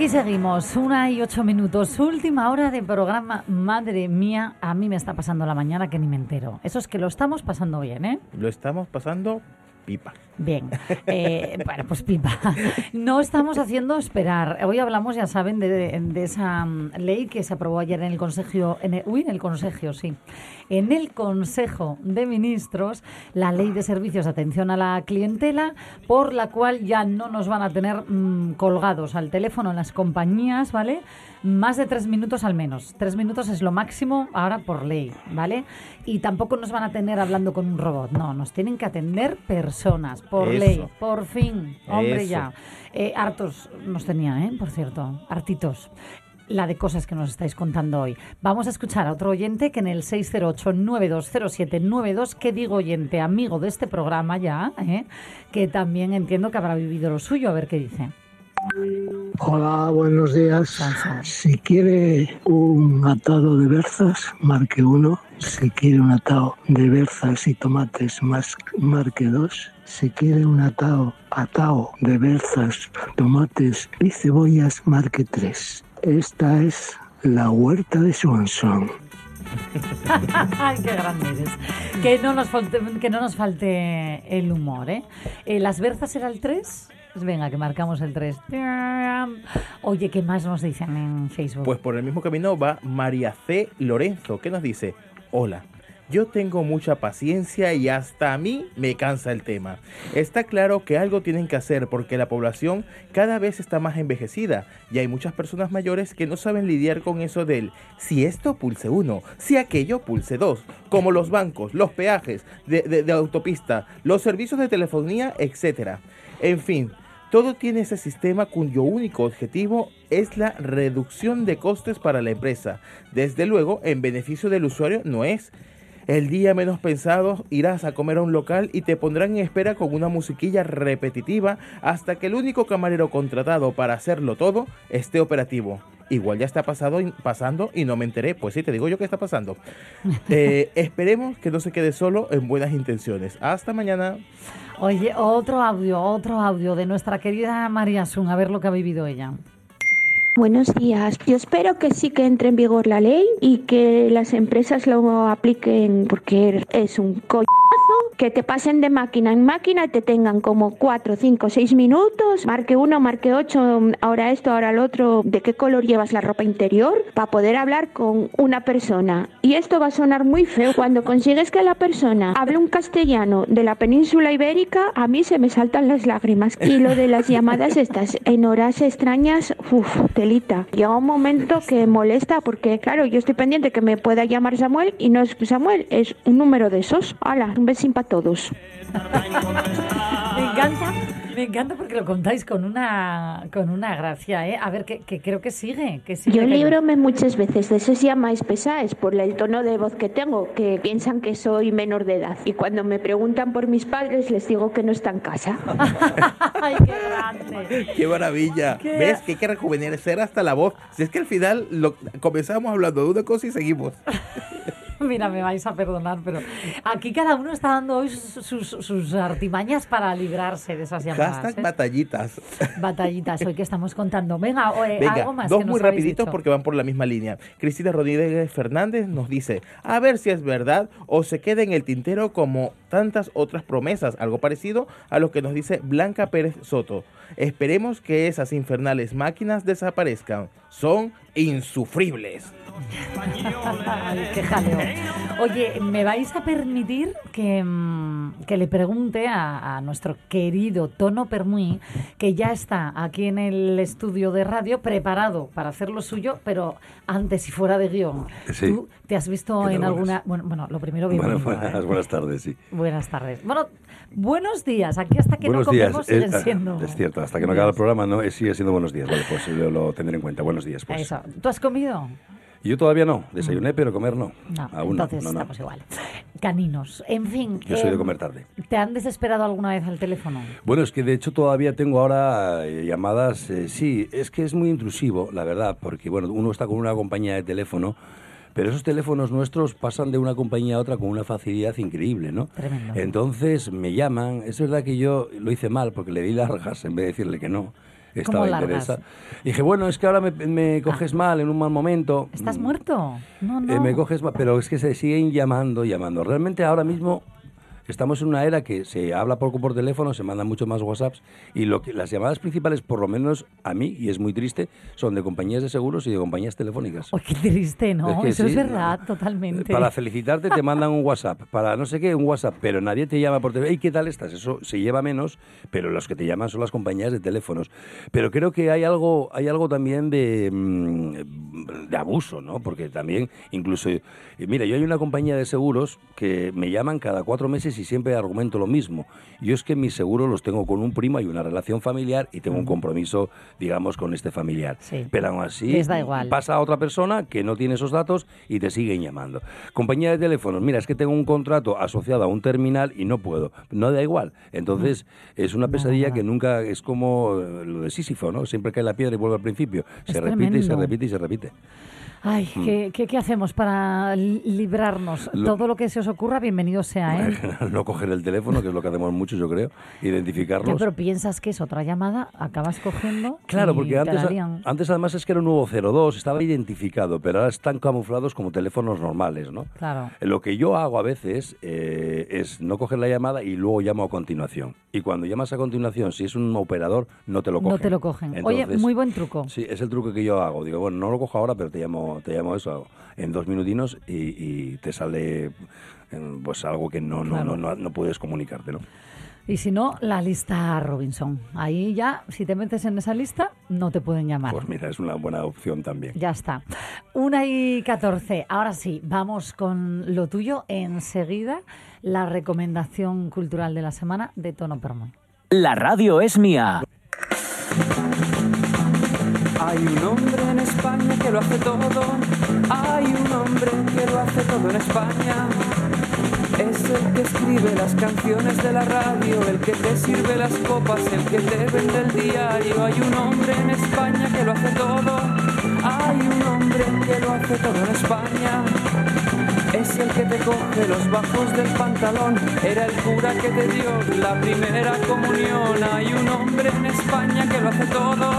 Aquí seguimos, una y ocho minutos, última hora de programa. Madre mía, a mí me está pasando la mañana que ni me entero. Eso es que lo estamos pasando bien, ¿eh? Lo estamos pasando Bien, eh, bueno, pues pipa. No estamos haciendo esperar. Hoy hablamos, ya saben, de, esa mm, ley que se aprobó ayer en el Consejo, en el, uy, en el Consejo, sí, en el Consejo de Ministros, la ley de servicios de atención a la clientela, por la cual ya no nos van a tener mm, colgados al teléfono las compañías, ¿vale? Más de tres minutos al menos. Tres minutos es lo máximo ahora por ley, ¿vale? Y tampoco nos van a tener hablando con un robot, no, nos tienen que atender personas, por Eso. ley, por fin, hombre Eso. ya. Eh, hartos nos tenía, ¿eh? Por cierto, hartitos la de cosas que nos estáis contando hoy. Vamos a escuchar a otro oyente que en el 608-920792, que digo oyente, amigo de este programa ya, ¿eh? que también entiendo que habrá vivido lo suyo, a ver qué dice. Hola, buenos días. Si quiere un atado de berzas, marque uno. Si quiere un atado de berzas y tomates, más, marque dos. Si quiere un atado, atao de berzas, tomates y cebollas, marque tres. Esta es la huerta de Swanson. Qué grande eres. Que no nos falte, que no nos falte el humor, ¿eh? Eh, ¿Las berzas era el 3? Pues venga, que marcamos el 3. Oye, ¿qué más nos dicen en Facebook? Pues por el mismo camino va María C. Lorenzo, que nos dice, hola. Yo tengo mucha paciencia y hasta a mí me cansa el tema. Está claro que algo tienen que hacer porque la población cada vez está más envejecida y hay muchas personas mayores que no saben lidiar con eso del si esto pulse uno, si aquello pulse dos, como los bancos, los peajes de, de- de autopista, los servicios de telefonía, etc. En fin, todo tiene ese sistema cuyo único objetivo es la reducción de costes para la empresa. Desde luego, en beneficio del usuario no es. El día menos pensado irás a comer a un local y te pondrán en espera con una musiquilla repetitiva hasta que el único camarero contratado para hacerlo todo esté operativo. Igual ya está pasado, y- pasando y no me enteré. Pues sí, te digo yo que está pasando. Eh, esperemos que no se quede solo en buenas intenciones. Hasta mañana. Oye, otro audio, otro audio de nuestra querida María Sun, a ver lo que ha vivido ella. Buenos días. Yo espero que sí que entre en vigor la ley y que las empresas lo apliquen porque es un coñazo que te pasen de máquina en máquina te tengan como 4, 5, 6 minutos, marque uno, marque ocho, ahora esto, ahora lo otro, de qué color llevas la ropa interior, para poder hablar con una persona. Y esto va a sonar muy feo. Cuando consigues que la persona hable un castellano de la península ibérica, a mí se me saltan las lágrimas. Y lo de las llamadas estas en horas extrañas, uff, telita. Llega un momento que molesta porque, claro, yo estoy pendiente que me pueda llamar Samuel y no es Samuel, es un número de esos. Hala, un besín para todos. Me encanta, me encanta porque lo contáis con una con una gracia, ¿eh? A ver, que, que creo que sigue, que sigue. Yo que- librome muchas veces de esos llamáis pesáis por el tono de voz que tengo, que piensan que soy menor de edad. Y cuando me preguntan por mis padres, les digo que no está en casa. Ay, qué grande. ¡Qué maravilla! ¿Qué? ¿Ves que hay que rejuvenecer hasta la voz? Si es que al final lo, comenzamos hablando de una cosa y seguimos. Mira, me vais a perdonar, pero aquí cada uno está dando hoy sus, sus- sus artimañas para librarse de esas llamadas. Hashtag ¿eh? batallitas. Batallitas hoy que estamos contando. Venga, o, eh, Venga, algo más dos que muy rapiditos porque van por la misma línea. Cristina Rodríguez Fernández nos dice, a ver si es verdad o se queda en el tintero como tantas otras promesas, algo parecido a lo que nos dice Blanca Pérez Soto. Esperemos que esas infernales máquinas desaparezcan. Son insufribles. Ay, qué jaleo. Oye, ¿me vais a permitir que, mm, que le pregunte a, a nuestro querido Tono Permuy, que ya está aquí en el estudio de radio, preparado para hacer lo suyo, pero antes y fuera de guion? Sí. ¿Tú te has visto ¿Qué en alguna...? Bueno, bueno, lo primero, Bueno, bienvenido. buenas, ¿eh? buenas tardes, sí. Buenas tardes. Bueno, buenos días. Aquí hasta que buenos no comemos Es, siguen ah, siendo... es cierto, hasta que no acabe el programa no, eh, sigue siendo buenos días. Vale, pues yo lo tendré en cuenta. Buenos días, pues. Eso. ¿Tú has comido? Yo todavía no, desayuné, pero comer no. No, Aún no, entonces no, no. estamos igual. Caninos. En fin. Yo soy de em, comer tarde. ¿Te han desesperado alguna vez al teléfono? Bueno, es que de hecho todavía tengo ahora eh, llamadas, eh, sí, es que es muy intrusivo, la verdad, porque bueno, uno está con una compañía de teléfono, pero esos teléfonos nuestros pasan de una compañía a otra con una facilidad increíble, ¿no? Tremendo. Entonces me llaman, es verdad que yo lo hice mal porque le di largas en vez de decirle que no. Estaba largas? interesado. Dije, bueno, es que ahora me, me coges mal en un mal momento. ¿Estás muerto? No, no. eh, me coges mal, pero es que se siguen llamando, llamando. Realmente ahora mismo estamos en una era que se habla poco por teléfono, se mandan mucho más WhatsApps y lo que, las llamadas principales, por lo menos a mí, y es muy triste, son de compañías de seguros y de compañías telefónicas. Oh, qué triste, ¿no? Es que Eso es verdad, no. totalmente. Para felicitarte te mandan un WhatsApp, para no sé qué, un WhatsApp, pero nadie te llama por teléfono. ¿Y qué tal estás? Eso se lleva menos, pero los que te llaman son las compañías de teléfonos. Pero creo que hay algo, hay algo también de, mm, de abuso, ¿no? Porque también, incluso, eh, mira, yo hay una compañía de seguros que me llaman cada cuatro meses y siempre argumento lo mismo. Yo es que mis seguros los tengo con un primo, hay una relación familiar y tengo un compromiso, digamos, con este familiar. Sí. Pero aún así, Les da igual. pasa a otra persona que no tiene esos datos y te siguen llamando. Compañía de teléfonos, mira, es que tengo un contrato asociado a un terminal y no puedo. No da igual. Entonces, es una pesadilla que nunca es como lo de Sísifo, ¿no? Siempre cae la piedra y vuelve al principio. Es se repite y se repite y se repite. Ay, ¿qué, qué, qué hacemos para li- librarnos? Lo- Todo lo que se os ocurra, bienvenido sea, ¿eh? no coger el teléfono, que es lo que hacemos muchos, yo creo, Ya, identificarlos. pero piensas que es otra llamada, acabas cogiendo. Claro, y porque te antes, antes además es que era un nuevo 02, estaba identificado, pero ahora están camuflados como teléfonos normales, ¿no? Claro. Lo que yo hago a veces eh, es no coger la llamada y luego llamo a continuación. Y cuando llamas a continuación, si es un operador, no te lo cogen. No te lo cogen. Oye, Entonces, muy buen truco. Sí, es el truco que yo hago. Digo, bueno, no lo cojo ahora, pero te llamo, te llamo eso en dos minutinos y, y te sale eh, pues algo que no, no, Claro. no, no, no puedes comunicarte, ¿no? Y si no, la lista Robinson. Ahí ya, si te metes en esa lista, no te pueden llamar. Pues mira, es una buena opción también. Ya está. Una y 14. Ahora sí, vamos con lo tuyo. Enseguida, la recomendación cultural de la semana de Tono Permoy. La radio es mía. Hay un hombre en España que lo hace todo. Hay un hombre que lo hace todo en España. Es el que escribe las canciones de la radio, el que te sirve las copas, el que te vende el diario. Hay un hombre en España que lo hace todo. Hay un hombre que lo hace todo en España. El que te coge los bajos del pantalón. Era el cura que te dio la primera comunión. Hay un hombre en España que lo hace todo.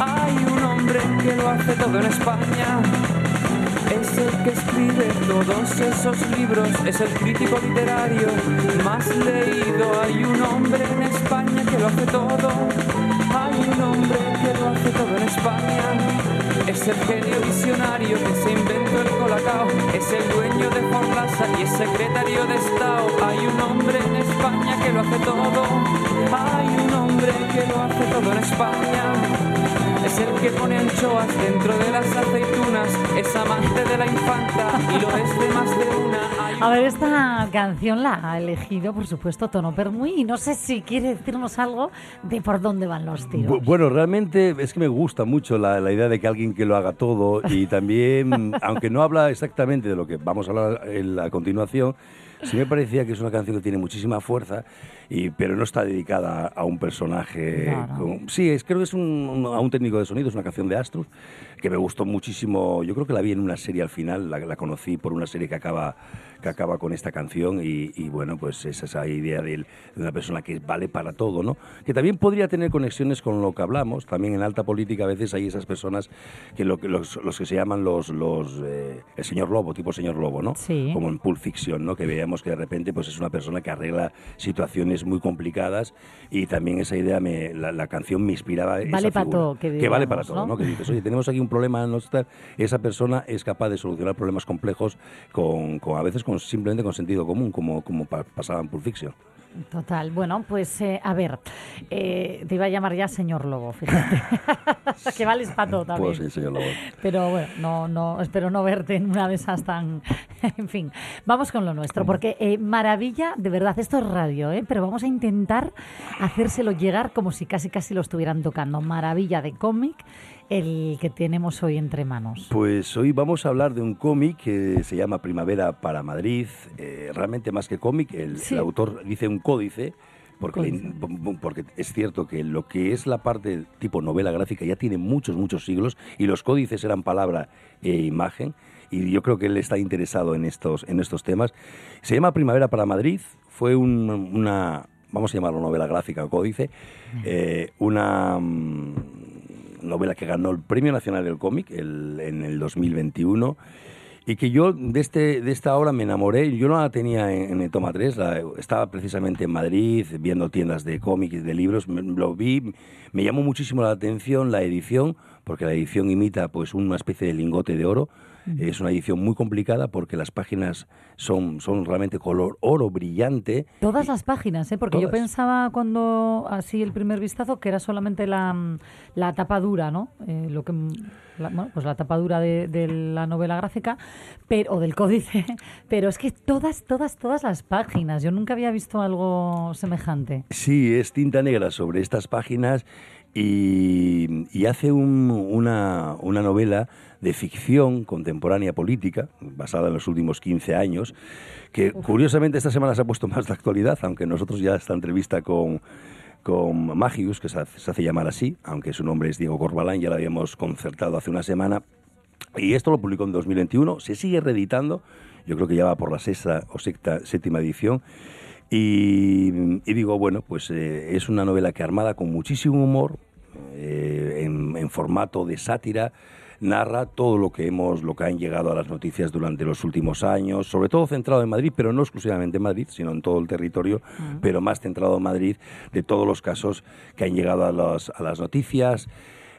Hay un hombre que lo hace todo en España. Es el que escribe todos esos libros. Es el crítico literario más leído. Hay un hombre en España que lo hace todo. Hay un hombre que lo hace todo en España. Es el genio visionario que se inventó el colacao. Es el dueño de Forlasa y es secretario de Estado. Hay un hombre en España que lo hace todo. Hay un hombre que lo hace todo en España. Es el que pone anchoas dentro de las aceitunas. Es amante de la infanta y lo es de más de una. Hay A ver, esta canción la ha elegido, por supuesto, Tono Permuy. Y no sé si quiere decirnos algo de por dónde van los tiros. Bu- Bueno, realmente es que me gusta mucho la, la idea de que alguien que lo haga todo y también, aunque no habla exactamente de lo que vamos a hablar en- a continuación, sí me parecía que es una canción que tiene muchísima fuerza y, pero no está dedicada a un personaje. Con- sí, es, creo que es un, a un técnico de sonido, es una canción de Astrud que me gustó muchísimo. Yo creo que la vi en una serie al final, la, la conocí por una serie que acaba, que acaba con esta canción y, y, bueno, pues es esa idea de, de una persona que vale para todo, ¿no? Que también podría tener conexiones con lo que hablamos. También en alta política a veces hay esas personas que, lo, que los, los que se llaman los, los eh, el señor Lobo, tipo señor Lobo, ¿no? Sí. Como en Pulp Fiction, ¿no? Que veamos que de repente pues es una persona que arregla situaciones muy complicadas y también esa idea, me, la, la canción me inspiraba esa Vale pa' figura. todo, que vale digamos, para todo, ¿no? ¿no? Que dices, oye, tenemos aquí un problema, no está, esa persona es capaz de solucionar problemas complejos con, con a veces con simplemente con sentido común, como, como pa- pasaba en Pulp Fiction. Total. Bueno, pues eh, a ver, eh, te iba a llamar ya señor Lobo, fíjate. que vales para todo también. Pues sí, señor Lobo. Pero bueno, no, no, espero no verte en una de esas tan... en fin, vamos con lo nuestro, porque eh, maravilla, de verdad, esto es radio, ¿eh? pero vamos a intentar hacérselo llegar como si casi casi lo estuvieran tocando. Maravilla de cómic, el que tenemos hoy entre manos. Pues hoy vamos a hablar de un cómic que se llama Primavera para Madrid. Eh, realmente más que cómic, el, Sí. el autor dice un códice. Porque, Códice. le- porque es cierto que lo que es la parte tipo novela gráfica ya tiene muchos, muchos siglos y los códices eran palabra e imagen y yo creo que él está interesado en estos, en estos temas. Se llama Primavera para Madrid, fue un- una, vamos a llamarlo novela gráfica o códice, eh, una mm, novela que ganó el Premio Nacional del Cómic en el 2021 y que yo de, este, de esta obra me enamoré. Yo no la tenía en, en el Toma 3, la- estaba precisamente en Madrid viendo tiendas de cómics de libros, lo vi, me llamó muchísimo la atención la edición, porque la edición imita pues una especie de lingote de oro. Es una edición muy complicada porque las páginas son, son realmente color oro brillante. Todas las páginas, ¿eh? porque yo pensaba cuando, así el primer vistazo, que era solamente la, la tapa dura, ¿no? Eh, lo que, la, bueno, pues la tapa dura de, de la novela gráfica pero, o del códice, pero es que todas, todas, todas las páginas, yo nunca había visto algo semejante. Sí, es tinta negra sobre estas páginas y, y hace un- una, una novela de ficción contemporánea política, basada en los últimos 15 años, que curiosamente esta semana se ha puesto más de actualidad, aunque nosotros ya esta entrevista con, con Magius, que se hace, llamar así, aunque su nombre es Diego Corbalán, ya la habíamos concertado hace una semana, y esto lo publicó en 2021, se sigue reeditando, yo creo que ya va por la sexta o sexta, séptima edición. Y, y digo, bueno, pues eh, es una novela que armada con muchísimo humor, eh, en, en formato de sátira, narra todo lo que hemos, lo que han llegado a las noticias durante los últimos años, sobre todo centrado en Madrid, pero no exclusivamente en Madrid, sino en todo el territorio, pero más centrado en Madrid, de todos los casos que han llegado a, los- a las noticias.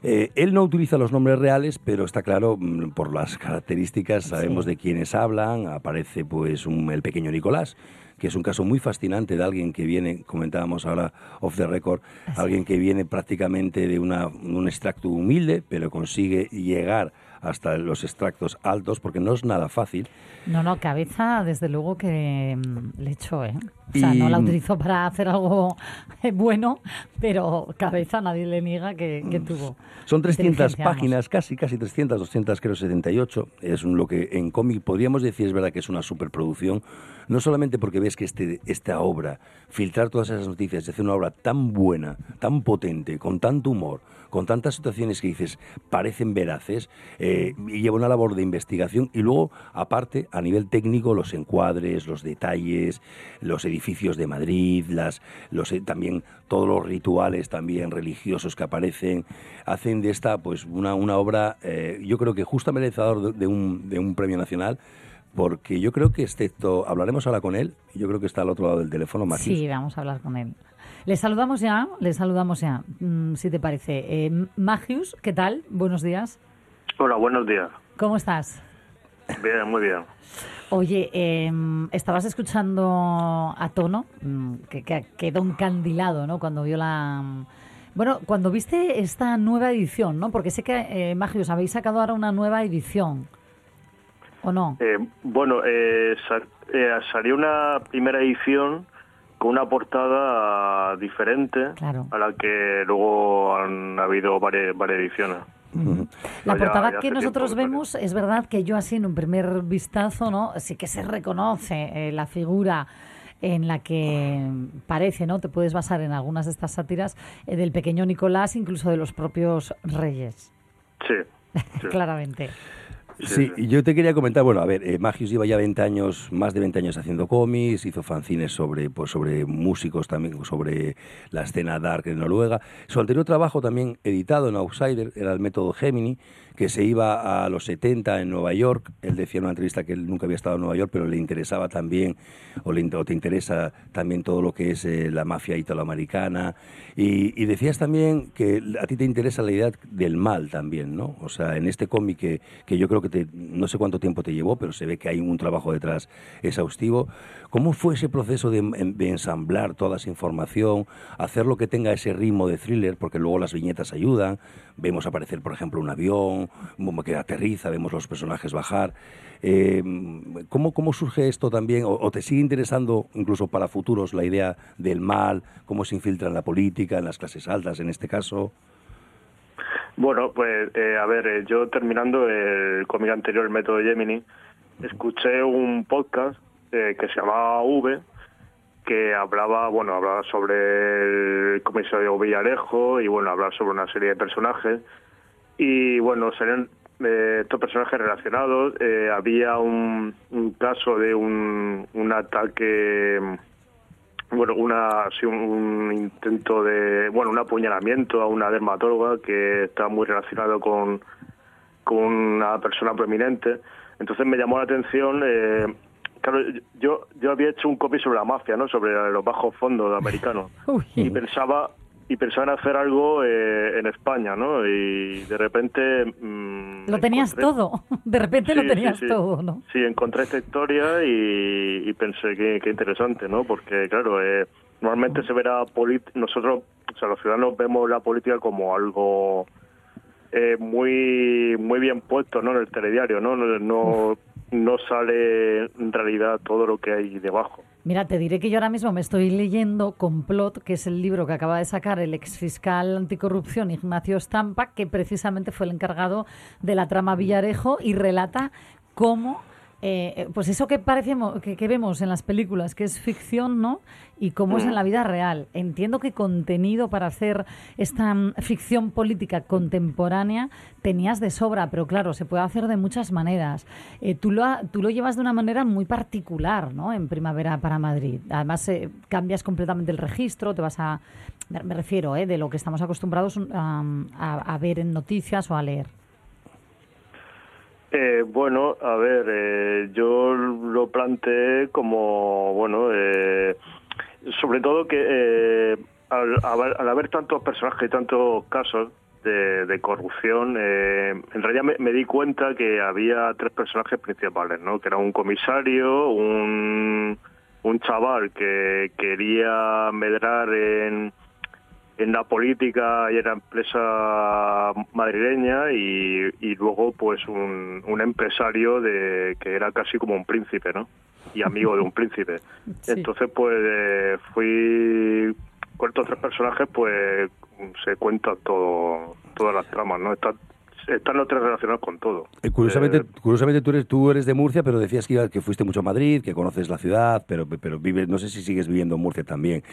Eh, él no utiliza los nombres reales, pero está claro, mm, por las características, sabemos de quiénes hablan. Aparece pues un- el pequeño Nicolás, que es un caso muy fascinante de alguien que viene, comentábamos ahora off the record, alguien que viene prácticamente de una, un extracto humilde, pero consigue llegar hasta los extractos altos, porque no es nada fácil. No, no, cabeza, desde luego que mm, le echó, ¿eh? O sea, no la utilizó para hacer algo bueno, pero cabeza nadie le niega que, que tuvo. Son 300 inteligencia, vamos. páginas, casi, casi 300, 200, creo 78. Es lo que en cómic podríamos decir, es verdad que es una superproducción, no solamente porque ves que este, esta obra, filtrar todas esas noticias, y hacer una obra tan buena, tan potente, con tanto humor, con tantas situaciones que dices parecen veraces, eh, y lleva una labor de investigación y luego, aparte, a nivel técnico, los encuadres, los detalles, los edificios de Madrid, las, los, eh, también todos los rituales también religiosos que aparecen, hacen de esta pues una, una obra, eh, yo creo que justo merecedor de, de un, de un premio nacional, porque yo creo que excepto, hablaremos ahora con él, yo creo que está al otro lado del teléfono, Magius. Sí, vamos a hablar con él. Le saludamos ya, le saludamos ya, mm, si te parece. Eh, Magius, ¿qué tal? Buenos días. Hola, buenos días. ¿Cómo estás? Bien, muy bien. Oye, eh, estabas escuchando a Tono, mm, que, que quedó encandilado, ¿no? Cuando vio la... mm, Bueno, cuando viste esta nueva edición, ¿no? Porque sé que, eh, Magius, habéis sacado ahora una nueva edición, ¿o no? Eh, bueno, eh, eh, salió una primera edición con una portada diferente Claro. a la que luego han habido varias, varias ediciones. La ya- portada ya que nosotros que vemos, es verdad que yo así en un primer vistazo, ¿no? Sí que se reconoce eh, la figura en la que parece, ¿no? Te puedes basar en algunas de estas sátiras eh, del pequeño Nicolás, incluso de los propios reyes. Sí. sí. Claramente. Sí, yo te quería comentar, bueno, a ver, eh, Magius lleva ya 20 años, más de 20 años haciendo cómics, hizo fanzines sobre, pues, sobre músicos también, sobre la escena dark en Noruega. Su anterior trabajo también editado en Outsider era el método Gemini, que se iba a los 70 en Nueva York. Él decía en una entrevista que él nunca había estado en Nueva York, pero le interesaba también, o, le, o te interesa también todo lo que es eh, la mafia italoamericana. Y, y, decías también que a ti te interesa la idea del mal también, ¿no? O sea, en este cómic que, que yo creo que te, no sé cuánto tiempo te llevó, pero se ve que hay un trabajo detrás exhaustivo. ¿Cómo fue ese proceso de, de ensamblar toda esa información, hacerlo que tenga ese ritmo de thriller, porque luego las viñetas ayudan? Vemos aparecer, por ejemplo, un avión, que aterriza, vemos los personajes bajar. Eh, ¿cómo, ¿Cómo surge esto también? O, o, te sigue interesando, incluso para futuros, la idea del mal? ¿Cómo se infiltra en la política, en las clases altas, en este caso? Bueno, pues eh, a ver, eh, yo terminando el cómic anterior, el método Gemini, escuché un podcast eh, que se llamaba V, que hablaba, bueno, hablaba sobre el comisario Villarejo y bueno, hablaba sobre una serie de personajes y bueno, serían eh, estos personajes relacionados. Eh, había un, un, caso de un, un ataque, bueno, una, sí, un, un, intento de, bueno, un apuñalamiento a una dermatóloga que está muy relacionado con, con una persona prominente. Entonces me llamó la atención. Eh, claro, yo yo había hecho un copy sobre la mafia, ¿no? Sobre los bajos fondos americanos y pensaba y pensaba en hacer algo eh, en España, ¿no? Y de repente... Mmm, lo tenías encontré... todo, de repente sí, lo tenías sí, sí. todo, ¿no? Sí, encontré esta historia y, y pensé que, que, interesante, ¿no? Porque, claro, eh, normalmente se verá... Nosotros, o sea, los ciudadanos vemos la política como algo eh, muy muy bien puesto, ¿no? En el telediario, ¿no? No, no, no sale en realidad todo lo que hay debajo. Mira, te diré que yo ahora mismo me estoy leyendo Complot, que es el libro que acaba de sacar el exfiscal anticorrupción Ignacio Stampa, que precisamente fue el encargado de la trama Villarejo y relata cómo eh, pues eso que parecemos, que, que, vemos en las películas, que es ficción, ¿no? Y cómo mm. es en la vida real. Entiendo que contenido para hacer esta um, ficción política contemporánea tenías de sobra, pero claro, se puede hacer de muchas maneras. Eh, tú, lo, tú lo llevas de una manera muy particular, ¿no? En Primavera para Madrid. Además, eh, cambias completamente el registro, te vas a... Me refiero, ¿eh? De lo que estamos acostumbrados um, a, a ver en noticias o a leer. Eh, bueno, a ver, eh, yo lo planteé como, bueno, eh, sobre todo que eh, al, al, haber tantos personajes y tantos casos de, de corrupción, eh, en realidad me, me, di cuenta que había tres personajes principales, ¿no? Que era un comisario, un, un chaval que quería medrar en en la política y en la empresa madrileña y, y luego pues un, un, empresario de que era casi como un príncipe, ¿no? Y amigo de un príncipe. Sí. Entonces pues eh, fui con estos tres personajes pues se cuenta todo todas las tramas, ¿no? Está están los tres relacionados con todo. Eh, curiosamente, eh, curiosamente tú eres tú eres de Murcia, pero decías que, que fuiste mucho a Madrid, que conoces la ciudad, pero pero vives, no sé si sigues viviendo en Murcia también.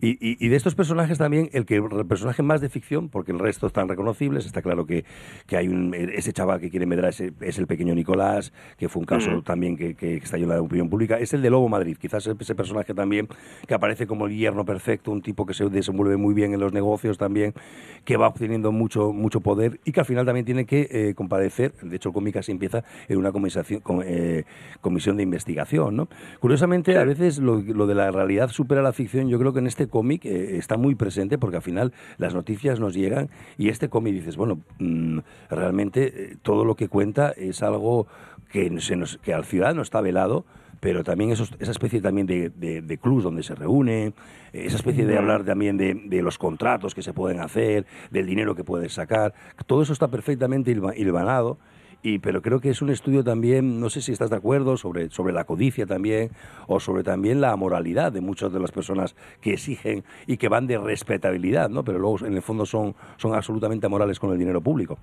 Y, y, y, de estos personajes también, el que el personaje más de ficción, porque el resto están reconocibles, está claro que, que hay un ese chaval que quiere medrar ese, es el pequeño Nicolás, que fue un caso mm. también que, que, estalló en la opinión pública, es el de Lobo Madrid, quizás ese personaje también que aparece como el yerno perfecto, un tipo que se desenvuelve muy bien en los negocios también, que va obteniendo mucho mucho poder y que al final también tiene que eh, comparecer, de hecho el cómic así empieza en una con, eh, comisión de investigación. ¿no? Curiosamente, a veces lo, lo, de la realidad supera la ficción, yo creo que en este cómic eh, está muy presente porque al final las noticias nos llegan y este cómic dices, bueno, mmm, realmente todo lo que cuenta es algo que, se nos, que al ciudadano está velado, pero también esos, esa especie también de, de, de clubs donde se reúne, esa especie de hablar también de, de, los contratos que se pueden hacer, del dinero que puedes sacar, todo eso está perfectamente hilvanado. Y, pero creo que es un estudio también, no sé si estás de acuerdo, sobre, sobre la codicia también, o sobre también la moralidad de muchas de las personas que exigen y que van de respetabilidad, ¿no? Pero luego en el fondo son, son absolutamente amorales con el dinero público.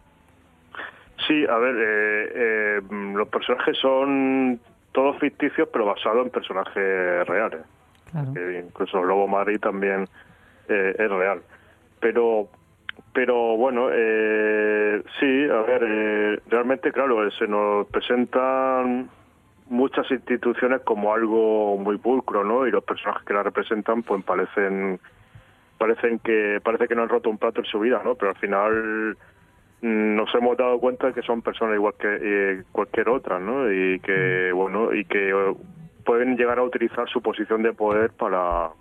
Sí, a ver, eh, eh, los personajes son todos ficticios, pero basados en personajes reales. Claro. que incluso Lobo Madrid también eh, es real. Pero pero bueno, eh, sí, a ver, eh, realmente, claro, eh, se nos presentan muchas instituciones como algo muy pulcro, ¿no? Y los personajes que la representan, pues parecen parecen que parece que no han roto un plato en su vida, ¿no? Pero al final nos hemos dado cuenta de que son personas igual que eh, cualquier otra, ¿no? Y que bueno y que eh, pueden llegar a utilizar su posición de poder para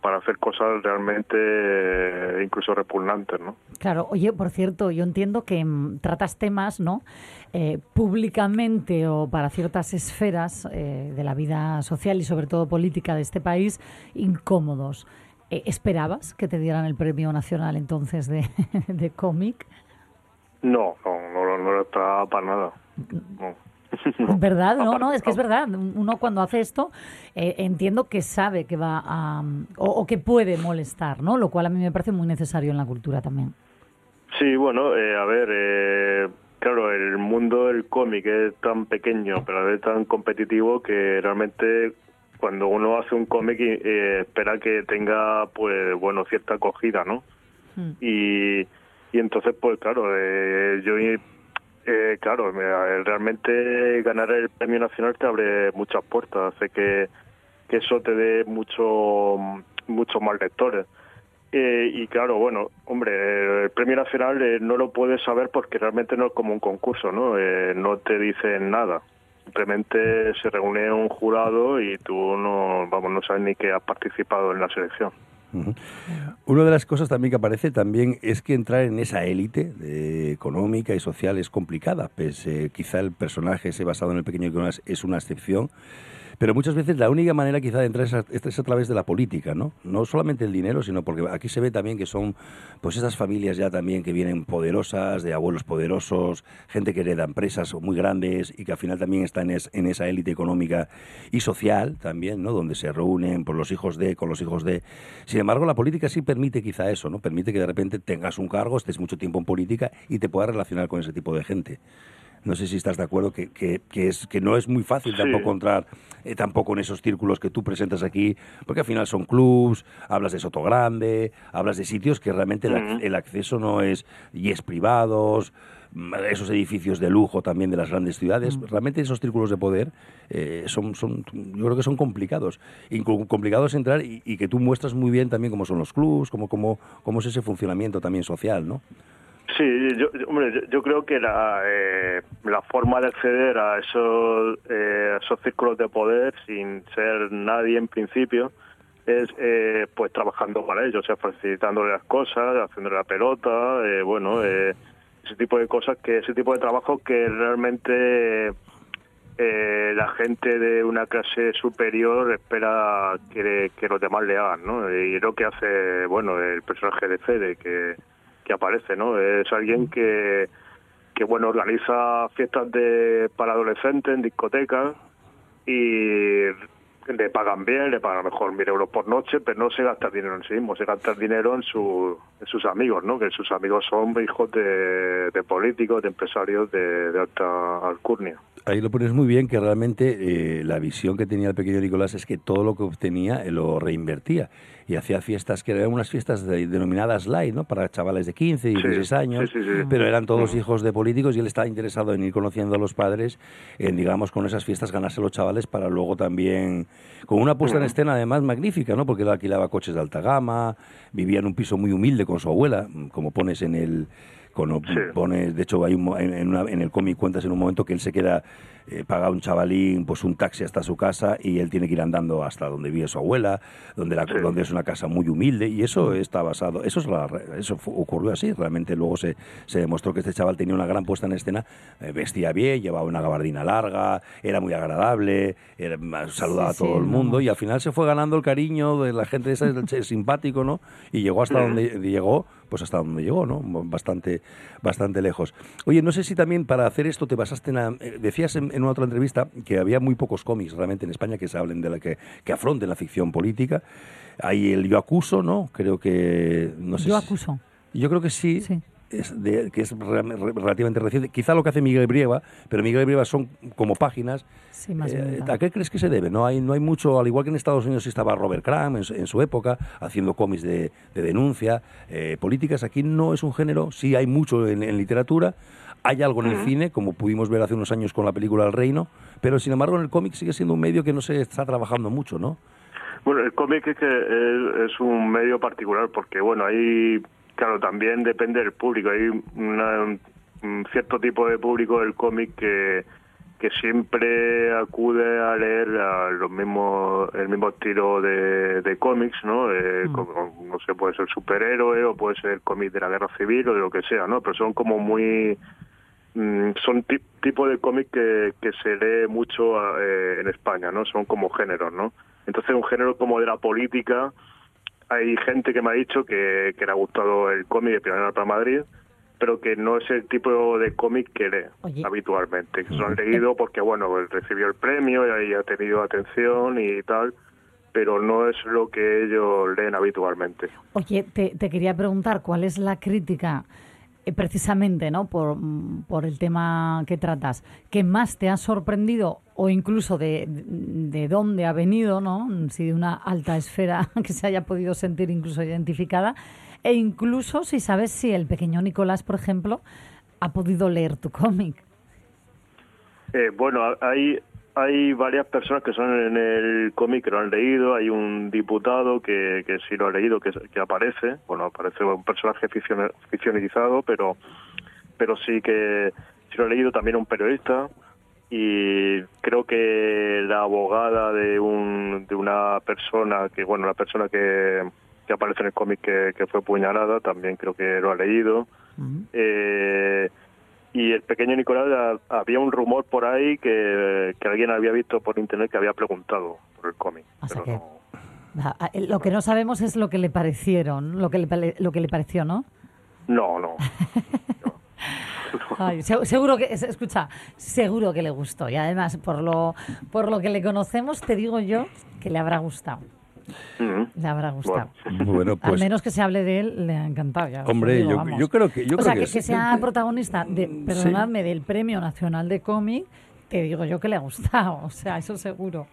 para hacer cosas realmente eh, incluso repugnantes, ¿no? Claro, oye, por cierto, yo entiendo que mm, tratas temas, ¿no? Eh, públicamente o para ciertas esferas eh, de la vida social y sobre todo política de este país incómodos. ¿Esperabas que te dieran el premio nacional entonces de, de cómic? No, no, no, lo- no lo esperaba para nada. No. ¿Verdad? No, no, es que es verdad. Uno cuando hace esto eh, entiendo que sabe que va a... O, o que puede molestar, ¿no? Lo cual a mí me parece muy necesario en la cultura también. Sí, bueno, eh, a ver, eh, claro, el mundo del cómic es tan pequeño, pero a vez tan competitivo que realmente cuando uno hace un cómic eh, espera que tenga, pues, bueno, cierta acogida, ¿no? Mm. Y, y entonces, pues, claro, eh, yo, eh, claro, me- realmente ganar el premio nacional te abre muchas puertas, hace que, que eso te dé mucho, muchos más lectores. Eh, y claro, bueno, hombre, eh, el premio nacional eh, no lo puedes saber porque realmente no es como un concurso, ¿no? Eh, no te dicen nada. Simplemente se reúne un jurado y tú no, vamos, no sabes ni que has participado en la selección. Una de las cosas también que aparece también es que entrar en esa élite eh, económica y social es complicada. Pues, quizá el personaje ese basado en el pequeño Nicolás es una excepción, pero muchas veces la única manera quizá de entrar es a, es a través de la política, ¿no? No solamente el dinero, sino porque aquí se ve también que son pues esas familias ya también que vienen poderosas, de abuelos poderosos, gente que hereda empresas muy grandes y que al final también están en, es- en esa élite económica y social también, ¿no? Donde se reúnen por los hijos de, con los hijos de. Sin embargo, la política sí permite quizá eso, ¿no? Permite que de repente tengas un cargo, estés mucho tiempo en política y te puedas relacionar con ese tipo de gente. No sé si estás de acuerdo que, que, que es, que no es muy fácil Sí. tampoco entrar eh, tampoco en esos círculos que tú presentas aquí, porque al final son clubs, hablas de Soto Grande, hablas de sitios que realmente el acceso no es, y es privados, mm, esos edificios de lujo también de las grandes ciudades, realmente esos círculos de poder eh, son, son, yo creo que son complicados, Inclu- complicados entrar y, y que tú muestras muy bien también cómo son los clubs, cómo, cómo, cómo es ese funcionamiento también social, ¿no? Sí, yo, yo- hombre, yo, creo que la, eh, la forma de acceder a esos, eh, a esos círculos de poder sin ser nadie en principio es eh, pues trabajando para ellos, o sea, facilitándole las cosas, haciéndole la pelota, eh, bueno, eh, ese tipo de cosas, que ese tipo de trabajo que realmente eh, la gente de una clase superior espera que, que los demás le hagan, ¿no? Y es lo que hace, bueno, el personaje de Fede, que, que aparece, ¿no? Es alguien que, que bueno, organiza fiestas de para adolescentes en discotecas y le pagan bien, le pagan mejor mil euros por noche, pero no se gasta dinero en sí mismo, se gasta dinero en, su, en sus amigos, ¿no? Que sus amigos son hijos de, políticos, de empresarios de alta alcurnia. Ahí lo pones muy bien, que realmente eh, la visión que tenía el pequeño Nicolás es que todo lo que obtenía eh, lo reinvertía y hacía fiestas que eran unas fiestas de- denominadas light, ¿no? Para chavales de 15 y Sí, 16 años, sí, sí, sí. pero eran todos hijos de políticos y él estaba interesado en ir conociendo a los padres, en, digamos, con esas fiestas ganarse a los chavales para luego también, con una puesta en escena además magnífica, ¿no? Porque él alquilaba coches de alta gama, vivía en un piso muy humilde con su abuela, como pones en el... Sí. pones, de hecho, hay un, mo- en, una- en el cómic cuentas en un momento que él se queda, eh, paga un chavalín pues un taxi hasta su casa y él tiene que ir andando hasta donde vive su abuela, donde, la, Sí. donde es una casa muy humilde y eso está basado, eso es la re- eso ocurrió así, realmente luego se, se demostró que este chaval tenía una gran puesta en escena, eh, vestía bien, llevaba una gabardina larga, era muy agradable, era- saludaba Sí, a todo sí, el mundo y al final se fue ganando el cariño de la gente esa, es simpático, ¿no? Y llegó hasta donde llegó, pues hasta donde llegó, ¿no? Bastante, bastante lejos. Oye, no sé si también para hacer esto te basaste en... la- eh, decías en, en una otra entrevista que había muy pocos cómics realmente en España que se hablen de la que, que afronten la ficción política. Hay el Yo Acuso, ¿no? Creo que... No sé Yo si- acuso. Yo creo que sí. Sí. Es de- que es re- re- relativamente reciente. Quizá lo que hace Miguel Brieva, pero Miguel Brieva son como páginas. Sí, más Eh, ¿A qué crees que se debe? No hay, no hay mucho, al igual que en Estados Unidos estaba Robert Crumb en, su- en su época, haciendo cómics de, de denuncia, eh, políticas. Aquí no es un género, sí hay mucho en, en literatura, hay algo en el cine, como pudimos ver hace unos años con la película El Reino, pero sin embargo en el cómic sigue siendo un medio que no se está trabajando mucho, ¿no? Bueno, el cómic es que es, es un medio particular porque, bueno, ahí, claro, también depende del público. Hay una- un cierto tipo de público del cómic que, que siempre acude a leer a los mismos, el mismo estilo de, de cómics, ¿no? Eh, como, no sé, puede ser superhéroe o puede ser cómic de la guerra civil o de lo que sea, ¿no? Pero son como muy mm, son ti- tipo de cómic que, que se lee mucho eh, en España, ¿no? Son como géneros, ¿no? Entonces un género como de la política, hay gente que me ha dicho que, que le ha gustado el cómic de Primavera para Madrid, pero que no es el tipo de cómic que lee Oye. habitualmente, que se lo han leído porque, bueno, recibió el premio y ahí ha tenido atención y tal, pero no es lo que ellos leen habitualmente. Oye, te, te quería preguntar cuál es la crítica, eh, precisamente, ¿no? Por, mm, por el tema que tratas, que más te ha sorprendido o incluso de, de dónde ha venido, ¿no? Si de una alta esfera que se haya podido sentir incluso identificada, e incluso si sabes si el pequeño Nicolás, por ejemplo, ha podido leer tu cómic. Eh, bueno, hay, hay varias personas que son en el cómic que lo han leído. Hay un diputado que, que sí lo ha leído, que, que aparece. Bueno, aparece un personaje ficcione- ficcionalizado, pero, pero sí que sí lo ha leído también un periodista. Y creo que la abogada de, un, de una persona, que bueno, la persona que, que aparece en el cómic que, que fue puñalada, también creo que lo ha leído. Eh, y el pequeño Nicolás a- había un rumor por ahí que, que alguien había visto por internet que había preguntado por el cómic. O sea pero que- Ah, ah, Lo que no sabemos es lo que le parecieron, lo que le, lo que le pareció, ¿no? no, no. Ay, seguro que, es- escucha, seguro que le gustó. Y además, por lo, por lo que le conocemos, te digo yo que le habrá gustado. Le habrá gustado. Bueno, Al pues menos que se hable de él, le ha encantado. ya Hombre, digo, yo- creo que- yo o creo sea, que que, sí. que sea protagonista, de, perdonadme, del Premio Nacional de Cómic, te digo yo que le ha gustado. O sea, eso seguro.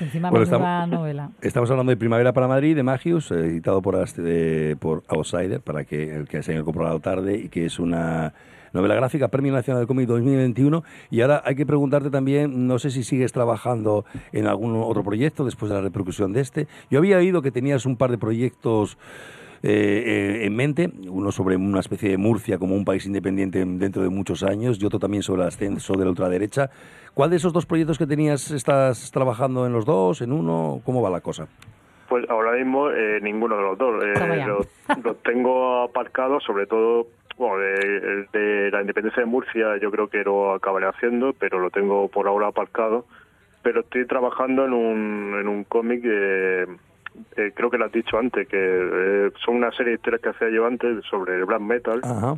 Encima Bueno, estamos- novela. Estamos hablando de Primavera para Madrid, de Magius, eh, editado por, Ast- de- por Outsider, para que el que se haya comprado tarde, y que es una novela gráfica, Premio Nacional del Cómic 2021. Y ahora hay que preguntarte también, no sé si sigues trabajando en algún otro proyecto después de la repercusión de este. Yo había oído que tenías un par de proyectos eh, eh, en mente, uno sobre una especie de Murcia como un país independiente dentro de muchos años y otro también sobre el ascenso de la ultraderecha. ¿Cuál de esos dos proyectos que tenías estás trabajando en los dos, en uno? ¿Cómo va la cosa? Pues ahora mismo eh, ninguno de los dos. Eh, los, los tengo aparcados, sobre todo, bueno, de, de la independencia de Murcia yo creo que lo acabaré haciendo, pero lo tengo por ahora aparcado. Pero estoy trabajando en un, en un cómic, eh, eh, creo que lo has dicho antes, que eh, son una serie de historias que hacía yo antes sobre el black metal Ajá.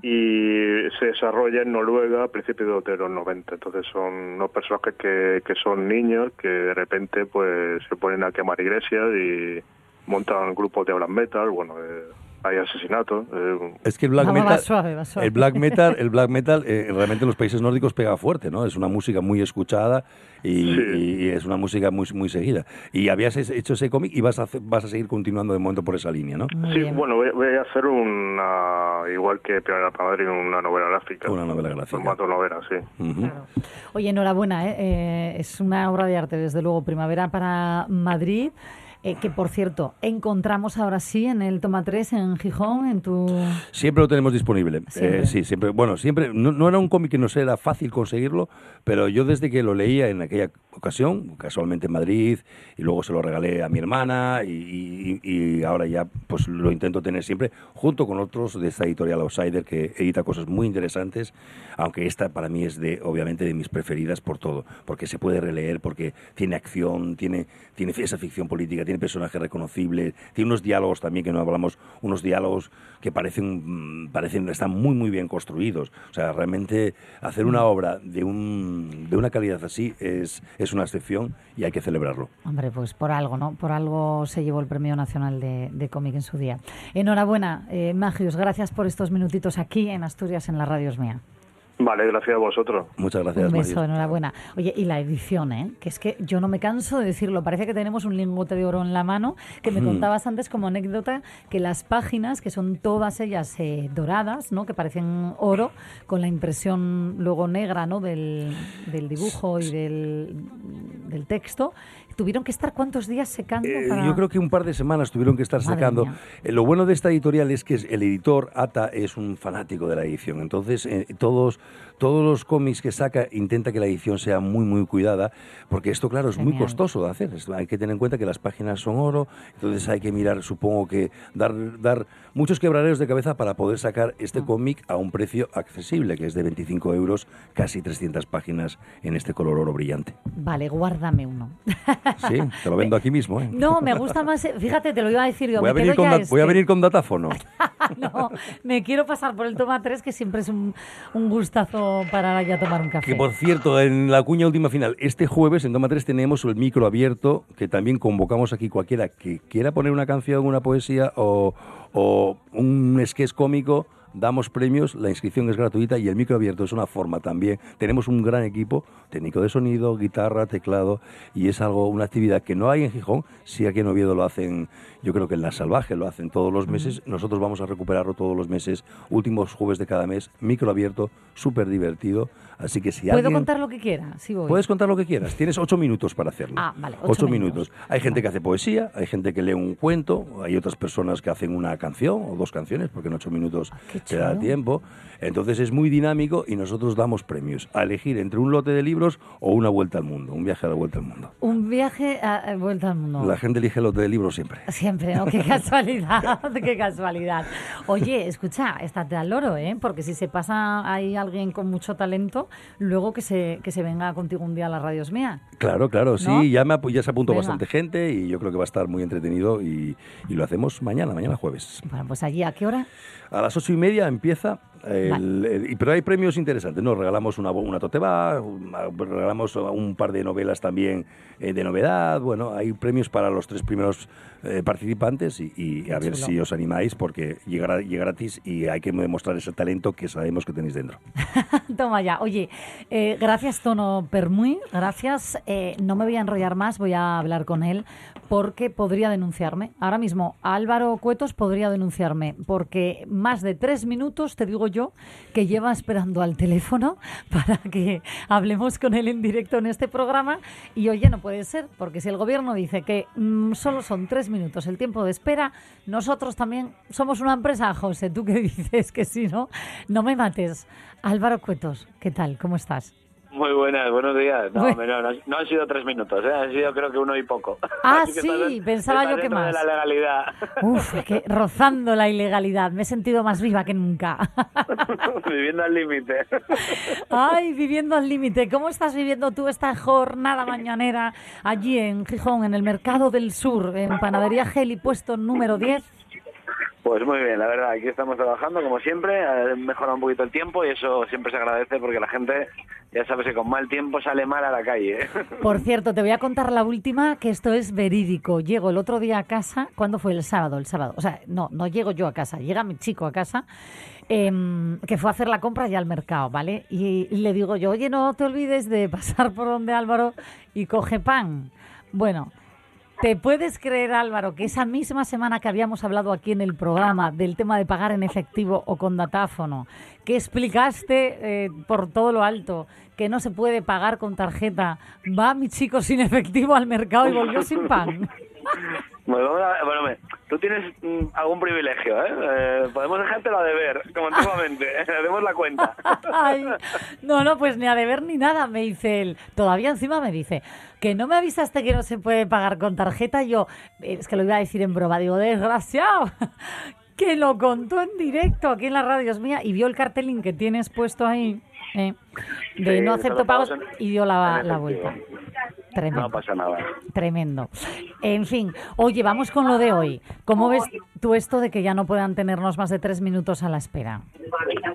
y se desarrolla en Noruega a principios de los 90. Entonces son unos personajes que, que son niños que de repente pues se ponen a quemar iglesias y montan grupos de black metal. Bueno, eh, hay asesinatos. eh, Es que el black va metal, suave, va suave. el black metal, el black metal, eh, realmente en los países nórdicos pega fuerte, ¿no? Es una música muy escuchada y, Sí. y es una música muy muy seguida. Y habías hecho ese cómic y vas a vas a seguir continuando de momento por esa línea, ¿no? Muy sí, bien. bueno, voy, voy a hacer una, igual que para Madrid, una novela gráfica. Una novela gráfica. Formato novela, sí. Ujú. Claro. Oye, enhorabuena, ¿eh? Eh, es una obra de arte, desde luego, Primavera para Madrid, eh, que por cierto, encontramos ahora sí en el Toma 3 en Gijón, en tu... Siempre lo tenemos disponible. Siempre. Eh, sí, siempre. Bueno, siempre. No, no era un cómic que nos era fácil conseguirlo, pero yo desde que lo leía en aquella ocasión, casualmente en Madrid, y luego se lo regalé a mi hermana, y, y- y ahora ya pues lo intento tener siempre, junto con otros de esta editorial Outsider, que edita cosas muy interesantes, aunque esta para mí es de, obviamente, de mis preferidas por todo, porque se puede releer, porque tiene acción, tiene, tiene esa ficción política, tiene tiene personajes reconocibles, tiene unos diálogos también que no hablamos, unos diálogos que parecen, mm, parecen están muy muy bien construidos. O sea, realmente hacer una obra de, un, de una calidad así es, es una excepción y hay que celebrarlo. Hombre, pues por algo, ¿no? Por algo se llevó el Premio Nacional de, de Cómic en su día. Enhorabuena, eh, Magius, gracias por estos minutitos aquí en Asturias en la Radio mía. Vale, gracias a vosotros. Muchas gracias, Un beso, enhorabuena. Oye, y la edición, ¿eh? Que es que yo no me canso de decirlo. Parece que tenemos un lingote de oro en la mano, que me Ujú. contabas antes como anécdota que las páginas, que son todas ellas eh, doradas, ¿no? Que parecen oro, con la impresión luego negra, ¿no? Del, del dibujo y del, del texto, tuvieron que estar cuántos días secando Eh, para... Yo creo que un par de semanas tuvieron que estar Madre sacando. mía. Eh, lo bueno de esta editorial es que el editor, Ata, es un fanático de la edición. Entonces, eh, todos, todos los cómics que saca intenta que la edición sea muy, muy cuidada, porque esto, claro, es muy Genial. costoso de hacer. Hay que tener en cuenta que las páginas son oro, entonces hay que mirar, supongo que dar, dar muchos quebraderos de cabeza para poder sacar este Ah. cómic a un precio accesible, que es de 25 euros, casi 300 páginas en este color oro brillante. Vale, guárdame uno. Sí, te lo vendo aquí mismo. ¿eh? No, me gusta más... eh, Fíjate, te lo iba a decir yo. Voy a, me venir con voy a venir con datáfono. no, me quiero pasar por el toma 3, que siempre es un, un gustazo para ya tomar un café. Que por cierto, en la cuña última final, este jueves en Toma 3 tenemos el micro abierto, que también convocamos aquí cualquiera que quiera poner una canción, una poesía o, o un sketch cómico. Damos premios, la inscripción es gratuita y el micro abierto es una forma también. Tenemos un gran equipo, técnico de sonido, guitarra, teclado, y es algo, una actividad que no hay en Gijón, sí aquí en Oviedo lo hacen, yo creo que en La Salvaje lo hacen todos los meses, nosotros vamos a recuperarlo todos los meses, últimos jueves de cada mes, micro abierto, súper divertido, así que si ¿Puedo alguien... contar lo que quiera? Sí voy. Puedes contar lo que quieras. Tienes ocho minutos para hacerlo. Ah, vale, ocho minutos. minutos. Hay gente que hace poesía, hay gente que lee un cuento, hay otras personas que hacen una canción o dos canciones, porque en ocho minutos Ah, te da tiempo. Entonces es muy dinámico y nosotros damos premios a elegir entre un lote de libros o una vuelta al mundo, un viaje a la vuelta al mundo. Un viaje a, a vuelta al mundo. La gente elige el lote de libros siempre. Siempre, ¿no? Qué casualidad, qué casualidad. Oye, escucha, estate al loro, ¿eh? Porque si se pasa ahí alguien con mucho talento, luego que se, que se venga contigo un día a la radio mía. Claro, claro, sí, ya, me, ya se apuntó Venga. bastante gente y yo creo que va a estar muy entretenido y, y lo hacemos mañana, mañana jueves. Bueno, pues allí, ¿a qué hora? A las ocho y media empieza, el- el- pero hay premios interesantes. Nos regalamos una, una tote bag, un- regalamos un par de novelas también eh, de novedad. Bueno, hay premios para los tres primeros eh, participantes y, y a ver chulo. si os animáis porque llegará, llega gratis y hay que demostrar ese talento que sabemos que tenéis dentro. Toma ya. Oye, eh, gracias Tono Permuy, gracias. Eh, no me voy a enrollar más, voy a hablar con él porque podría denunciarme. Ahora mismo Álvaro Cuetos podría denunciarme porque más de tres minutos, te digo yo, que lleva esperando al teléfono para que hablemos con él en directo en este programa. Y oye, no puede ser, porque si el gobierno dice que mm, solo son tres minutos el tiempo de espera, nosotros también somos una empresa, José. ¿Tú qué dices? Que sí, ¿no? No me mates. Álvaro Cuetos, ¿qué tal? ¿Cómo estás? Muy buenas, buenos días. No, Bueno. no, no, no han sido tres minutos, ¿eh? han sido creo que uno y poco. Ah, sí, estás pensaba estás yo que dentro de más. la legalidad. Uf, es que rozando la ilegalidad. Me he sentido más viva que nunca. Viviendo al límite. Ay, viviendo al límite. ¿Cómo estás viviendo tú esta jornada mañanera allí en Gijón, en el Mercado del Sur, en Panadería Geli, puesto número 10? Pues muy bien, la verdad, aquí estamos trabajando como siempre, ha mejorado un poquito el tiempo y eso siempre se agradece porque la gente, ya sabes que con mal tiempo sale mal a la calle. ¿eh? Por cierto, te voy a contar la última, que esto es verídico. Llego el otro día a casa, ¿cuándo fue? El sábado, el sábado. O sea, no, no llego yo a casa, llega mi chico a casa, em, que fue a hacer la compra ya al mercado, ¿vale? Y, y le digo yo, oye, no te olvides de pasar por donde Álvaro y coge pan. Bueno, ¿te puedes creer, Álvaro, que esa misma semana que habíamos hablado aquí en el programa del tema de pagar en efectivo o con datáfono, que explicaste eh, por todo lo alto que no se puede pagar con tarjeta, va mi chico sin efectivo al mercado y volvió sin pan? Bueno, bueno, me- tú tienes mm, algún privilegio, ¿eh? Eh, Podemos dejártelo a deber, como antiguamente, hacemos la cuenta. Ay, no, no, pues ni a deber ni nada, me dice él. Todavía encima me dice que no me avisaste que no se puede pagar con tarjeta. Yo, eh, es que lo iba a decir en broma, digo, desgraciado, que lo contó en directo aquí en la radio es mía y vio el cartelín que tienes puesto ahí. eh, de Sí, no acepto pagos en- y dio la, vuelta. Tremendo. No pasa nada. Tremendo. En fin, oye, vamos con lo de hoy. ¿Cómo ves tú esto de que ya no puedan tenernos más de tres minutos a la espera?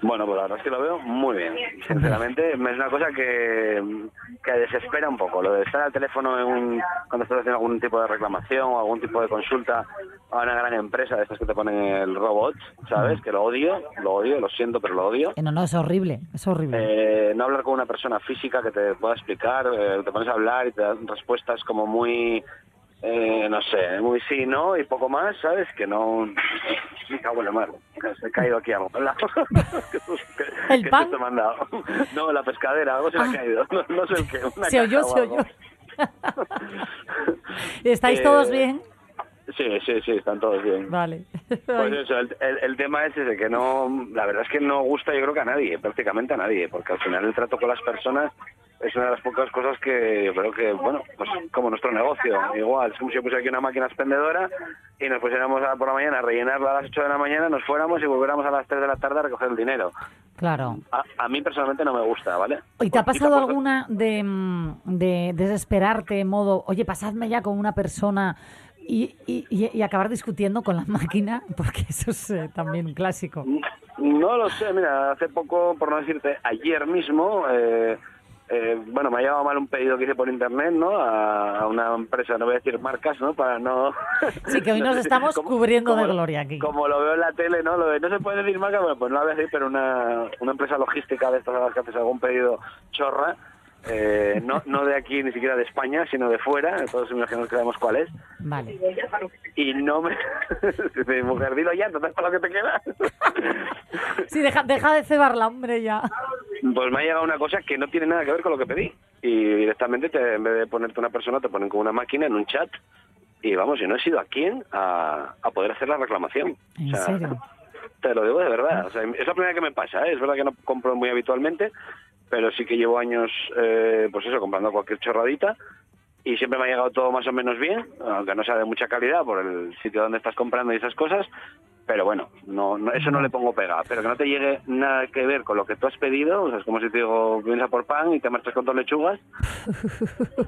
Bueno, pues la verdad es que lo veo muy bien. Sinceramente, es una cosa que, que desespera un poco. Lo de estar al teléfono en un- cuando estás haciendo algún tipo de reclamación o algún tipo de consulta a una gran empresa de estas que te ponen el robot, ¿sabes? Que lo odio, lo odio, lo siento, pero lo odio. Eh, No, no, es horrible, es horrible. Eh, no hablar con una persona física que te pueda explicar, eh, te pones a hablar y te respuestas como muy, eh, no sé, muy sí, ¿no? Y poco más, ¿sabes? Que no... Me cago en la mar. Se ha caído aquí algo. ¿Qué- ¿El qué pan? susto me han dado? No, la pescadera, algo se le Ah. ha caído. No, no sé el qué. una Se oyó, se oyó. ¿Estáis Eh, todos bien? Sí, sí, sí, están todos bien. Vale. Pues eso, el, el- el tema es ese, que no, la verdad es que no gusta yo creo que a nadie, prácticamente a nadie, porque al final el trato con las personas es una de las pocas cosas que yo creo que, bueno, pues como nuestro negocio, igual, es como si yo pusiera aquí una máquina expendedora y nos pusiéramos a- por la mañana a rellenarla a las 8 de la mañana, nos fuéramos y volviéramos a las 3 de la tarde a recoger el dinero. Claro. A, a mí personalmente no me gusta, ¿vale? ¿Y te ha pasado alguna de, mm, de desesperarte, modo, oye, pasadme ya con una persona y, y- y- y acabar discutiendo con la máquina? Porque eso es eh, también un clásico. No lo sé, mira, hace poco, por no decirte, ayer mismo, eh, eh, bueno, me ha llegado mal un pedido que hice por internet, ¿no? A, una empresa, no voy a decir marcas, ¿no? Para no... Sí, que hoy nos estamos cubriendo de gloria aquí. Como lo veo en la tele, ¿no? Lo de, no se puede decir marca, bueno, pues no la voy a decir, pero una, una empresa logística de estas a las que haces algún pedido chorra, eh, no, no de aquí ni siquiera de España, sino de fuera, todos imaginamos que sabemos cuál es, Vale. y no me... Dice, mujer, dilo ya, entonces para lo que te queda. Sí, deja, deja de cebarla, hombre, ya. Pues me ha llegado una cosa que no tiene nada que ver con lo que pedí. Y directamente, te- en vez de ponerte una persona, te ponen con una máquina en un chat. Y vamos, yo no he sido a quién a, a poder hacer la reclamación. ¿En O sea, serio? Te lo digo de verdad. O sea, es la primera que me pasa. ¿eh? Es verdad que no compro muy habitualmente, pero sí que llevo años, eh, pues eso, comprando cualquier chorradita. Y siempre me ha llegado todo más o menos bien, aunque no sea de mucha calidad por el sitio donde estás comprando y esas cosas. Pero bueno, no, no- eso no le pongo pega. Pero que no te llegue nada que ver con lo que tú has pedido, o sea, es como si te digo, vienes a por pan y te marchas con dos lechugas,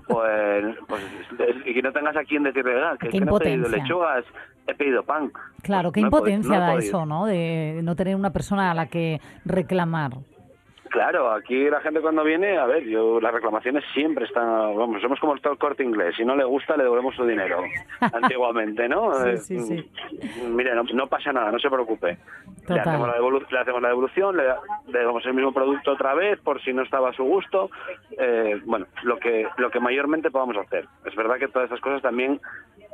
pues, pues es- y que no tengas a quien decirle, ah, que, Qué que no he pedido lechugas, he pedido pan. Claro, qué No he podi- impotencia no da eso, ¿no? De no tener una persona a la que reclamar. Claro, aquí la gente cuando viene, a ver, yo las reclamaciones siempre están, vamos, somos como el todo corte inglés, si no le gusta le devolvemos su dinero, antiguamente, ¿no? Sí, Eh, sí, sí. mm, Mire, no, no pasa nada, no se preocupe. Le Total. hacemos, la le hacemos la devolución, le, le damos el mismo producto otra vez por si no estaba a su gusto. Eh, bueno, lo que lo que mayormente podamos hacer. Es verdad que todas esas cosas también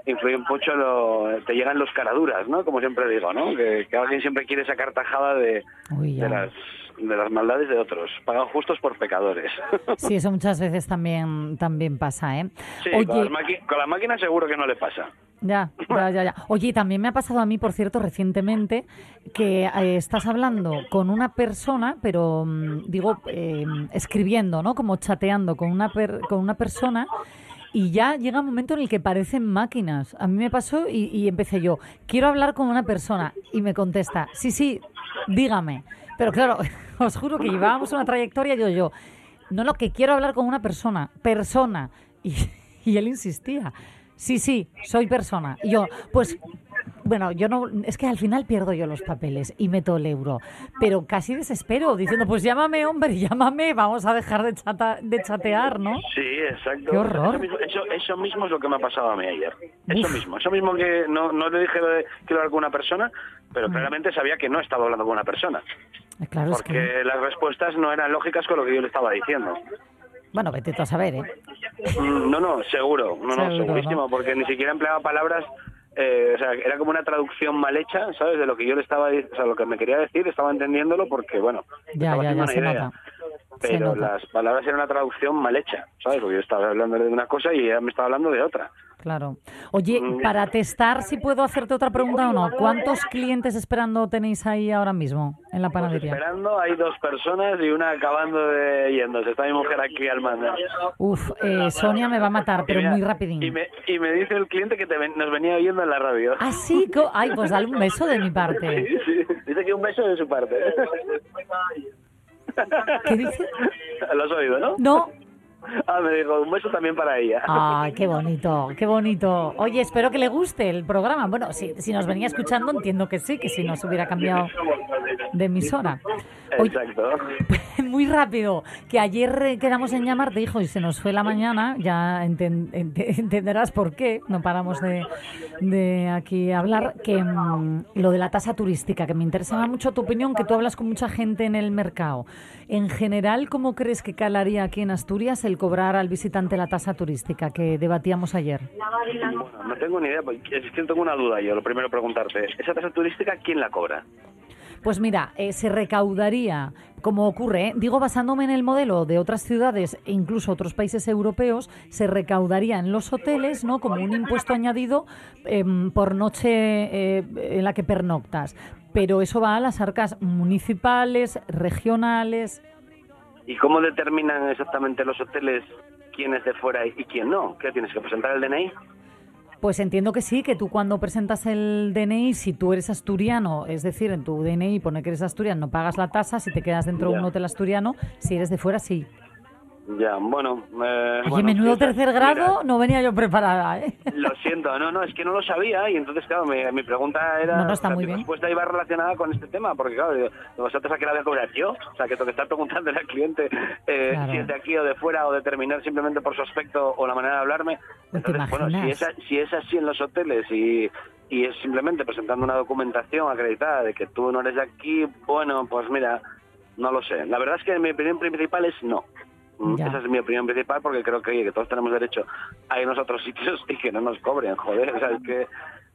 influyen mucho, lo, te llegan los caraduras, ¿no? Como siempre digo, ¿no? Que, que alguien siempre quiere sacar tajada de, Uy, ya. de las de las maldades de otros. Pagan justos por pecadores. Sí, eso muchas veces también, también pasa, ¿eh? Sí, con, las con las máquinas seguro que no le pasa. ya, ya, ya, ya. Oye, también me ha pasado a mí, por cierto, recientemente, que eh, estás hablando con una persona, pero mm, digo, eh, escribiendo, ¿no? Como chateando con una, per- con una persona. Y ya llega un momento en el que parecen máquinas. A mí me pasó y, y empecé yo, quiero hablar con una persona. Y me contesta, sí, sí, dígame. Pero claro, os juro que llevábamos una trayectoria yo, yo. No, lo que quiero hablar con una persona, persona. Y, y él insistía, sí, sí, soy persona. Y yo, pues, bueno, yo no, es que al final pierdo yo los papeles y meto el euro. Pero casi desespero, diciendo, pues llámame, hombre, llámame, vamos a dejar de, chata- de chatear, ¿no? Sí, exacto. Qué horror. Eso mismo, eso, eso mismo es lo que me ha pasado a mí ayer. Eso mismo. Eso mismo que no, no le dije quiero hablar con una persona, pero claramente sabía que no estaba hablando con una persona. Eh, Claro, es Porque que, las respuestas no eran lógicas con lo que yo le estaba diciendo. bueno, vete tú a saber, ¿eh? Mm, No, no, seguro, no, no, segurísimo, ¿no? porque ni siquiera empleaba palabras, eh, o sea, era como una traducción mal hecha, ¿sabes? De lo que yo le estaba, o sea, lo que me quería decir, estaba entendiéndolo porque, bueno, Ya, estaba ya, ya, una se idea. nota. Se Pero nota. las palabras eran una traducción mal hecha, ¿sabes? Porque yo estaba hablando de una cosa y ella me estaba hablando de otra. Claro. Oye, Mm. para testar si puedo hacerte otra pregunta o no, ¿cuántos clientes esperando tenéis ahí ahora mismo en la panadería? Esperando, hay dos personas y una acabando de yéndose. Está mi mujer aquí al mando. Uf, eh, Sonia me va a matar, pero mira, muy rapidín. Y me, y me dice el cliente que te ven- nos venía viendo en la radio. Ah, sí, ay, pues dale un beso de mi parte. Sí, sí. Dice que un beso de su parte. ¿Qué dice? Lo has oído, ¿no? No, Ah, me dijo, un beso también para ella. Ay, qué bonito, qué bonito. Oye, espero que le guste el programa. Bueno, si, si nos venía escuchando, entiendo que sí, que si no se hubiera cambiado de emisora. Oye, Exacto. muy rápido, que ayer quedamos en llamarte, hijo, y se nos fue la mañana, ya enten- ente- entenderás por qué, no paramos de, de aquí hablar, que mm, lo de la tasa turística, que me interesaba mucho tu opinión, que tú hablas con mucha gente en el mercado. En general, ¿cómo crees que calaría aquí en Asturias el cobrar al visitante la tasa turística que debatíamos ayer? Bueno, no tengo ni idea, porque es que tengo una duda yo. Lo primero preguntarte, ¿esa tasa turística quién la cobra? Pues mira, eh, se recaudaría, como ocurre, ¿eh? digo basándome en el modelo de otras ciudades e incluso otros países europeos, se recaudaría en los hoteles, ¿no? Como un impuesto añadido em, por noche eh, en la que pernoctas. Pero eso va a las arcas municipales, regionales. ¿Y cómo determinan exactamente los hoteles quién es de fuera y quién no? ¿Qué tienes que presentar el DNI? Pues entiendo que sí, que tú cuando presentas el DNI, si tú eres asturiano, es decir, en tu DNI pone que eres asturiano, no pagas la tasa, si te quedas dentro de un hotel asturiano, si eres de fuera, sí. Ya, bueno. eh, Oye, bueno, menudo tercer mira, grado, no venía yo preparada, ¿eh? Lo siento, no, no, es que no lo sabía y entonces, claro, mi, mi pregunta era... No, no, está o sea, muy mi bien. respuesta iba relacionada con este tema, porque claro, digo, vosotros a qué la voy a cobrar yo, o sea, que tengo que estar preguntándole al cliente eh, Claro. si es de aquí o de fuera o determinar simplemente por su aspecto o la manera de hablarme. Pues Entonces, bueno, si es, si es así en los hoteles y, y es simplemente presentando una documentación acreditada de que tú no eres de aquí, bueno, pues mira, no lo sé. La verdad es que mi opinión principal es no. Ya. Esa es mi opinión principal porque creo que, oye, que todos tenemos derecho a irnos a otros sitios y que no nos cobren, joder. O sea, es que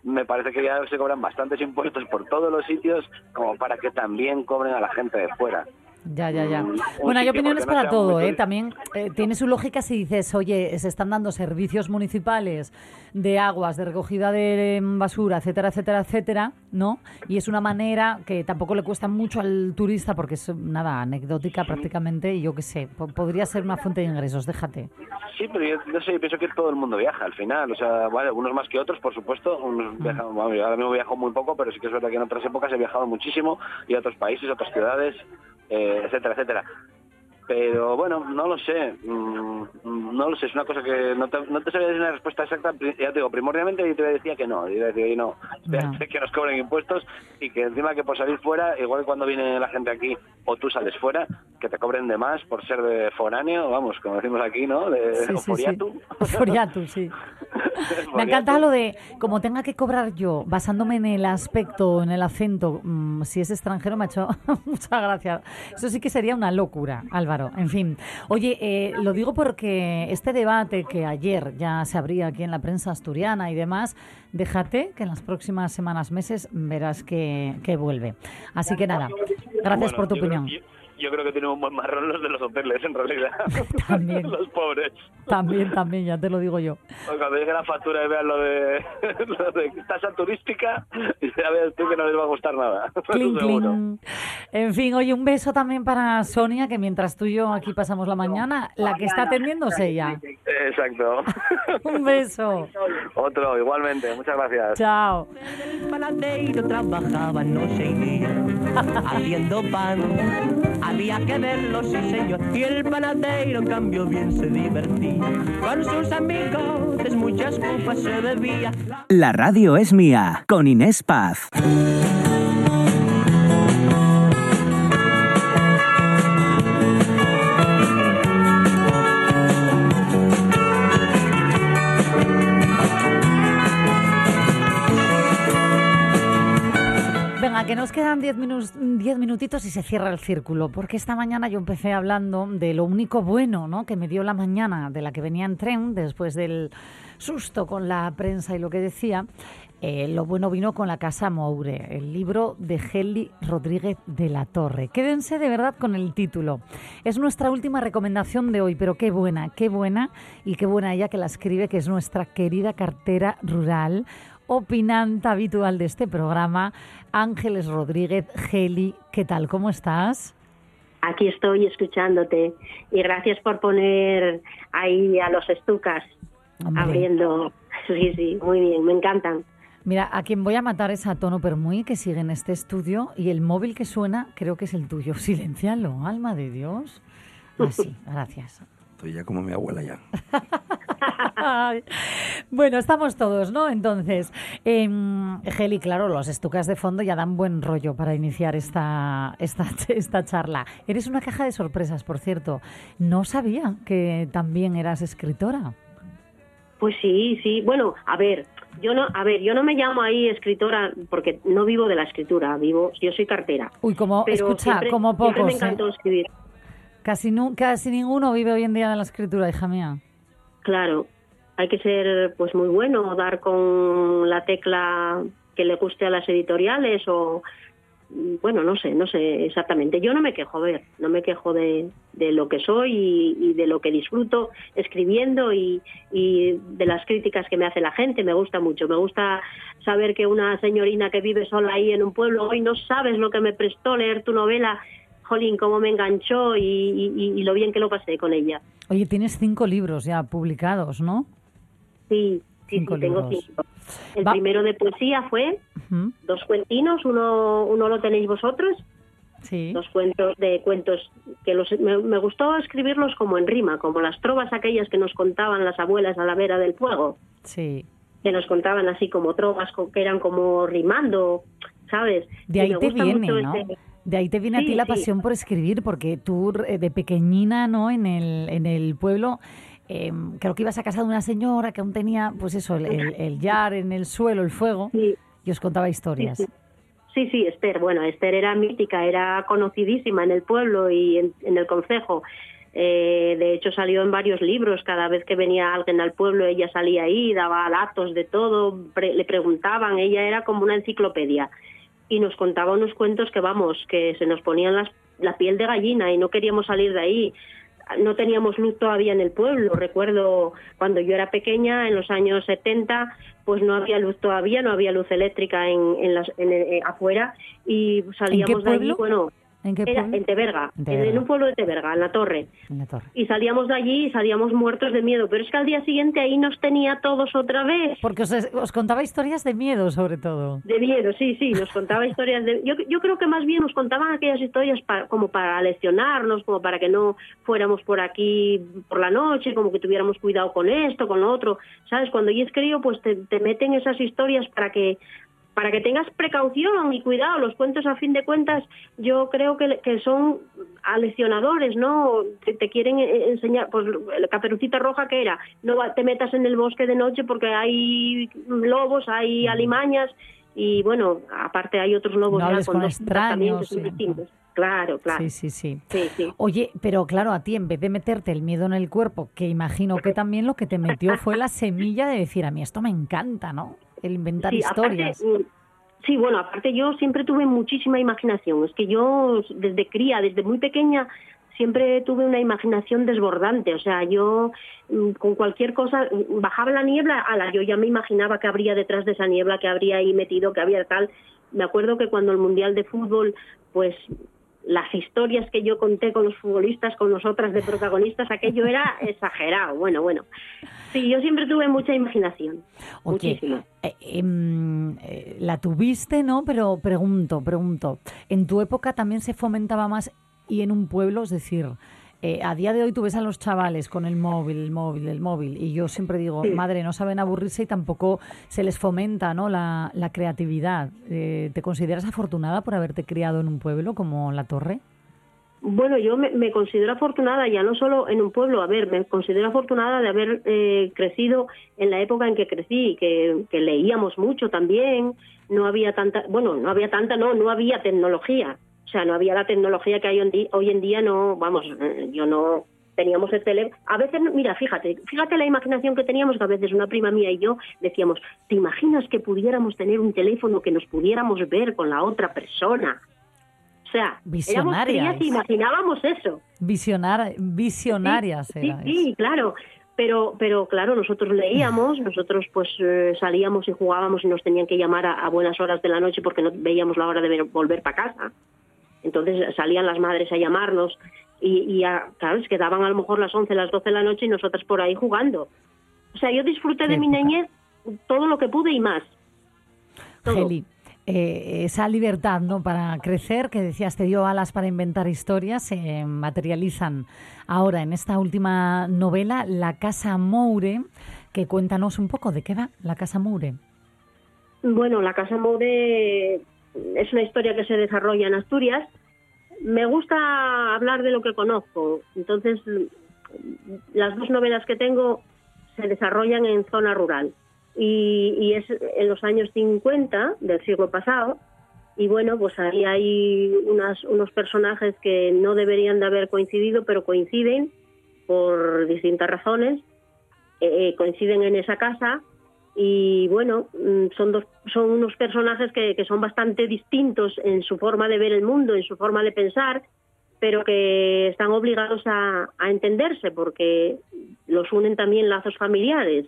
me parece que ya se cobran bastantes impuestos por todos los sitios como para que también cobren a la gente de fuera. Ya, ya, ya. Mm, un Bueno, hay opiniones no para todo, ¿eh? También eh, tiene su lógica si dices, oye, se están dando servicios municipales de aguas, de recogida de basura, etcétera, etcétera, etcétera, ¿no? Y es una manera que tampoco le cuesta mucho al turista porque es, nada, anecdótica prácticamente y yo qué sé, po- podría ser una fuente de ingresos, déjate. Sí, pero yo no sé, yo pienso que todo el mundo viaja al final. O sea, vale, unos más que otros, por supuesto. Unos viajan, bueno, yo ahora mismo viajo muy poco, pero sí que es verdad que en otras épocas he viajado muchísimo y a otros países, a otras ciudades, eh, etcétera, etcétera. Pero bueno, no lo sé. mm, No lo sé, es una cosa que no te, no te sabría decir una respuesta exacta. Ya te digo, primordialmente yo te decía que no. Yo te decía, "Oye, no, espérate que nos cobren impuestos y que encima que por salir fuera, igual que cuando viene la gente aquí o tú sales fuera, que te cobren de más por ser de foráneo, vamos, como decimos aquí, ¿no? De Sí, sí, sí. foriatu. Foriatu, sí. Me encanta lo de, como tenga que cobrar yo, basándome en el aspecto, en el acento, mm, si es extranjero, me ha hecho mucha gracia. Eso sí que sería una locura, Álvaro. En fin. Oye, eh, lo digo porque este debate que ayer ya se abría aquí en la prensa asturiana y demás, déjate que en las próximas semanas, meses, verás que, que vuelve. Así que nada, gracias Bueno, por tu opinión. Yo creo que tienen un buen marrón los de los hoteles, en realidad. También. los pobres. También, también, ya te lo digo yo. Cuando llegue la factura y vean lo de, lo de tasa turística, ya veas tú que no les va a gustar nada. Clink, Seguro. clink. En fin, oye, un beso también para Sonia, que mientras tú y yo aquí pasamos la mañana, la que está atendiendo es ella. Exacto. Un beso. Otro, igualmente. Muchas gracias. Chao. El trabajaba noche y día haciendo pan. Había que verlo, sí señor. Y el panadeiro en cambio bien se divertía. Con sus amigos muchas copas se bebía. La radio es mía, con Inés Paz. Que nos quedan 10 minus- 10 minutitos y se cierra el círculo, porque esta mañana yo empecé hablando de lo único bueno ¿no? que me dio la mañana de la que venía en tren después del susto con la prensa y lo que decía. Eh, lo bueno vino con la Casa Moure, el libro de Heli Rodríguez de la Torre. Quédense de verdad con el título. Es nuestra última recomendación de hoy, pero qué buena, qué buena y qué buena ella que la escribe, que es nuestra querida cartera rural, opinante habitual de este programa, Ángeles Rodríguez Geli. ¿Qué tal? ¿Cómo estás? Aquí estoy escuchándote y gracias por poner ahí a los estucas Hombre. abriendo. Sí, sí, muy bien, me encantan. Mira, a quien voy a matar es a Tono Permuy, que sigue en este estudio, y el móvil que suena creo que es el tuyo. Silencialo, alma de Dios. Así, gracias. Estoy ya como mi abuela ya. Bueno, estamos todos, ¿no? Entonces, em, Geli, claro, los estucas de fondo ya dan buen rollo para iniciar esta, esta, esta charla. Eres una caja de sorpresas, por cierto. No sabía que también eras escritora. Pues sí, sí. Bueno, a ver, yo no, a ver, yo no me llamo ahí escritora porque no vivo de la escritura, vivo, yo soy cartera. Uy, como, Pero escucha, siempre- como siempre pocos. me ¿eh? encantó escribir. Casi, casi ninguno vive hoy en día de la escritura, hija mía. Claro, hay que ser pues muy bueno, dar con la tecla que le guste a las editoriales o bueno, no sé, no sé exactamente. Yo no me quejo, a ver, no me quejo de, de lo que soy y, y de lo que disfruto escribiendo y, y de las críticas que me hace la gente. Me gusta mucho, me gusta saber que una señorina que vive sola ahí en un pueblo, hoy no sabes lo que me prestó leer tu novela, jolín, cómo me enganchó y, y- y lo bien que lo pasé con ella. Oye, tienes cinco libros ya publicados, ¿no? Sí, sí, Cinco sí, tengo cinco. El Va- primero de poesía fue Ujú, dos cuentinos, uno, uno lo tenéis vosotros, Sí. dos cuentos de cuentos que los, me, me gustó escribirlos como en rima, como las trovas aquellas que nos contaban las abuelas a la vera del fuego, Sí. que nos contaban así como trovas que eran como rimando, ¿sabes? De Y ahí me te gusta viene, mucho ¿no? ese- De ahí te viene a ti la sí. pasión por escribir, porque tú eh, de pequeñina, ¿no? En el, en el pueblo, eh, creo que ibas a casa de una señora que aún tenía, pues eso, el, el, el yar en el suelo, el fuego, Sí. y os contaba historias. Sí, sí. Sí, sí, Esther. Bueno, Esther era mítica, era conocidísima en el pueblo y en, en el concejo. Eh, de hecho, salió en varios libros. Cada vez que venía alguien al pueblo, ella salía ahí, daba datos de todo, pre- le preguntaban. Ella era como una enciclopedia. Y nos contaba unos cuentos que, vamos, que se nos ponían las- la piel de gallina y no queríamos salir de ahí. No teníamos luz todavía en el pueblo. Recuerdo cuando yo era pequeña, en los años 70, pues no había luz todavía, no había luz eléctrica en, en las, en el- eh, afuera y salíamos de allí, bueno, ¿En qué era en Teberga, En en, un pueblo de Teberga, en la torre. En la torre. Y salíamos de allí y salíamos muertos de miedo, pero es que al día siguiente ahí nos tenía todos otra vez. Porque os, os contaba historias de miedo, sobre todo. De miedo, sí, sí, nos contaba historias de... Yo, yo creo que más bien nos contaban aquellas historias pa- como para leccionarnos, como para que no fuéramos por aquí por la noche, como que tuviéramos cuidado con esto, con lo otro. ¿Sabes? Cuando yo escribo, pues te, te meten esas historias para que para que tengas precaución y cuidado. Los cuentos, a fin de cuentas, yo creo que, que son aleccionadores, ¿no? Te, te quieren eh, enseñar, pues la caperucita roja que era, no te metas en el bosque de noche porque hay lobos, hay alimañas y bueno, aparte hay otros lobos No ya con comportamientos extraños, sí. distintos. Claro, claro. Sí, sí, sí. Sí, sí. Oye, pero claro, a ti en vez de meterte el miedo en el cuerpo, que imagino que también lo que te metió fue la semilla de decir, a mí esto me encanta, ¿no? El inventar Sí, historias. aparte, mm, sí, bueno, aparte yo siempre tuve muchísima imaginación. Es que yo desde cría, desde muy pequeña, siempre tuve una imaginación desbordante. O sea, yo mm, con cualquier cosa, mm, bajaba la niebla, ala, yo ya me imaginaba que habría detrás de esa niebla, que habría ahí metido, que había tal. Me acuerdo que cuando el Mundial de Fútbol, pues las historias que yo conté con los futbolistas, con nosotras de protagonistas, aquello era exagerado. Bueno, bueno. Sí, yo siempre tuve mucha imaginación. Oye, Muchísima. eh, em, eh, la tuviste, ¿no? Pero pregunto, pregunto, ¿en tu época también se fomentaba más y en un pueblo? Es decir, eh, a día de hoy tú ves a los chavales con el móvil, el móvil, el móvil, y yo siempre digo, Sí. madre, no saben aburrirse y tampoco se les fomenta, ¿no? La, la creatividad. Eh, ¿Te consideras afortunada por haberte criado en un pueblo como La Torre? Bueno, yo me, me considero afortunada ya no solo en un pueblo, a ver, me considero afortunada de haber eh, crecido en la época en que crecí, que, que leíamos mucho también, no había tanta, bueno, no había tanta, no, no había tecnología, o sea, no había la tecnología que hay hoy en día, no, vamos, eh, yo no teníamos el teléfono, a veces, mira, fíjate, fíjate la imaginación que teníamos, que a veces una prima mía y yo decíamos, ¿te imaginas que pudiéramos tener un teléfono que nos pudiéramos ver con la otra persona? O sea, Visionarias. y imaginábamos eso. Visionar, visionarias Sí, erais. sí, claro. Pero, pero claro, nosotros leíamos, nosotros pues eh, salíamos y jugábamos y nos tenían que llamar a, a buenas horas de la noche porque no veíamos la hora de ver- volver para casa. Entonces salían las madres a llamarnos y, y a, claro, es que daban a lo mejor las 11, las 12 de la noche y nosotras por ahí jugando. O sea, yo disfruté de mi niñez todo lo que pude y más. Geli, eh, esa libertad ¿no? para crecer, que decías te dio alas para inventar historias, se materializan ahora en esta última novela, La Casa Moure, que cuéntanos un poco de qué va La Casa Moure. Bueno, La Casa Moure es una historia que se desarrolla en Asturias. Me gusta hablar de lo que conozco, entonces las dos novelas que tengo se desarrollan en zona rural. Y, es en los años 50 del siglo pasado. Y bueno, pues ahí hay unos personajes que no deberían de haber coincidido, pero coinciden por distintas razones, eh, coinciden en esa casa y bueno, mm, son, dos, son unos personajes que, son bastante distintos en su forma de ver el mundo, en su forma de pensar, pero que están obligados a, a entenderse porque los unen también lazos familiares.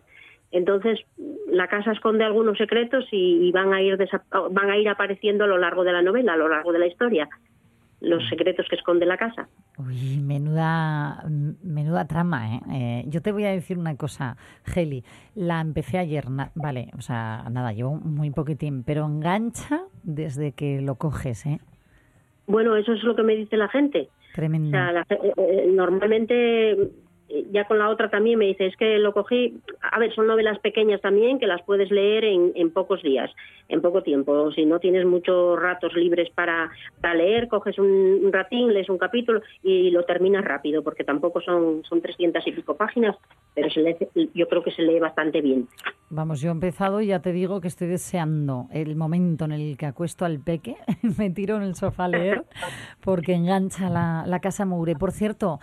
Entonces, la casa esconde algunos secretos y, y van, a ir van a ir apareciendo a lo largo de la novela, a lo largo de la historia, los secretos que esconde la casa. Uy, menuda, menuda trama, ¿eh? Eh, Yo te voy a decir una cosa, Geli. La empecé ayer, vale, o sea, nada, llevo muy poquitín, pero engancha desde que lo coges, ¿eh? Bueno, eso es lo que me dice la gente. Tremendo. O sea, la- eh, eh, normalmente, ya con la otra también me dice, es que lo cogí, a ver, son novelas pequeñas también que las puedes leer en, en pocos días, en poco tiempo. Si no tienes muchos ratos libres para, para leer, coges un, un ratín, lees un capítulo y lo terminas rápido, porque tampoco son, son 300 y pico páginas, pero se lee- yo creo que se lee bastante bien. Vamos, yo he empezado y ya te digo que estoy deseando el momento en el que acuesto al peque, me tiro en el sofá a leer, porque engancha la, la casa Moure. Por cierto,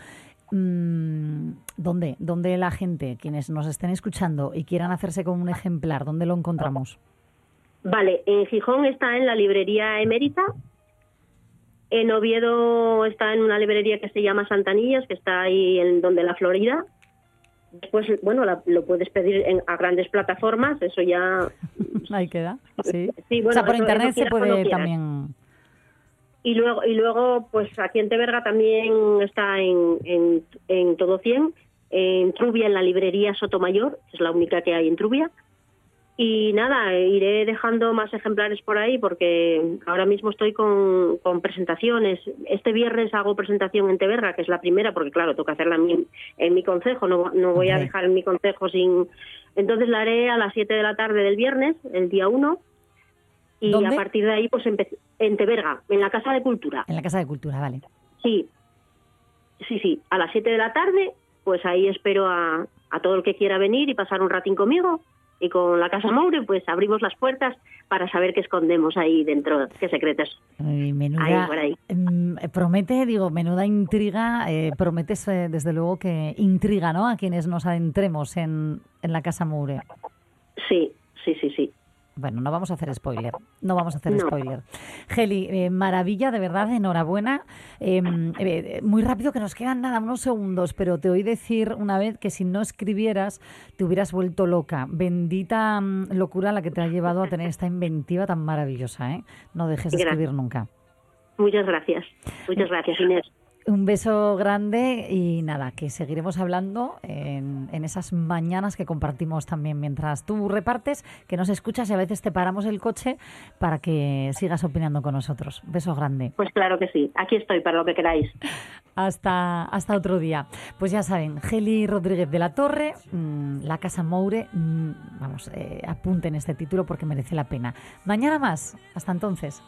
mm, ¿dónde, ¿dónde la gente, quienes nos estén escuchando y quieran hacerse con un ejemplar, dónde lo encontramos? Vale, en Gijón está en la librería Emérita. En Oviedo está en una librería que se llama Santanillas, que está ahí en donde la Florida. Después, bueno, la- lo puedes pedir en- a grandes plataformas, eso ya... Ahí queda, sí. Sí, o sea, bueno, por eso- internet eso se puede también... Y luego, y luego pues aquí en Teberga también está en, en, en Todo 100, en Trubia, en la librería Sotomayor, que es la única que hay en Trubia. Y nada, iré dejando más ejemplares por ahí porque ahora mismo estoy con, con presentaciones. Este viernes hago presentación en Teberga, que es la primera, porque claro, toca hacerla en mi, en mi concejo, no, no voy a dejar en mi concejo sin... Entonces la haré a las 7 de la tarde del viernes, el día 1. Y ¿Dónde? a partir de ahí, pues en Teberga, en la Casa de Cultura. En la Casa de Cultura, vale. Sí, sí, sí. A las 7 de la tarde, pues ahí espero a, a todo el que quiera venir y pasar un ratín conmigo. Y con la Casa Moure, pues abrimos las puertas para saber qué escondemos ahí dentro, qué secretos menuda, hay por ahí. mm, promete, digo, menuda intriga, eh, prometes eh, desde luego que intriga, ¿no? A quienes nos adentremos en, en la Casa Moure. Sí, sí, sí, sí. Bueno, no vamos a hacer spoiler, no vamos a hacer No. spoiler. Geli, eh, maravilla, de verdad, enhorabuena. Eh, eh, muy rápido que nos quedan nada, unos segundos, pero te oí decir una vez que si no escribieras te hubieras vuelto loca. Bendita mm, locura la que te ha llevado a tener esta inventiva tan maravillosa, ¿eh? No dejes de escribir nunca. Muchas gracias. Muchas gracias, Inés. Un beso grande y nada, que seguiremos hablando en, en esas mañanas que compartimos también mientras tú repartes, que nos escuchas y a veces te paramos el coche para que sigas opinando con nosotros. Beso grande. Pues claro que sí. Aquí estoy para lo que queráis. Hasta, hasta otro día. Pues ya saben, Geli Rodríguez de la Torre, mm, La Casa Moure, mm, vamos, eh, apunten este título porque merece la pena. Mañana más. Hasta entonces.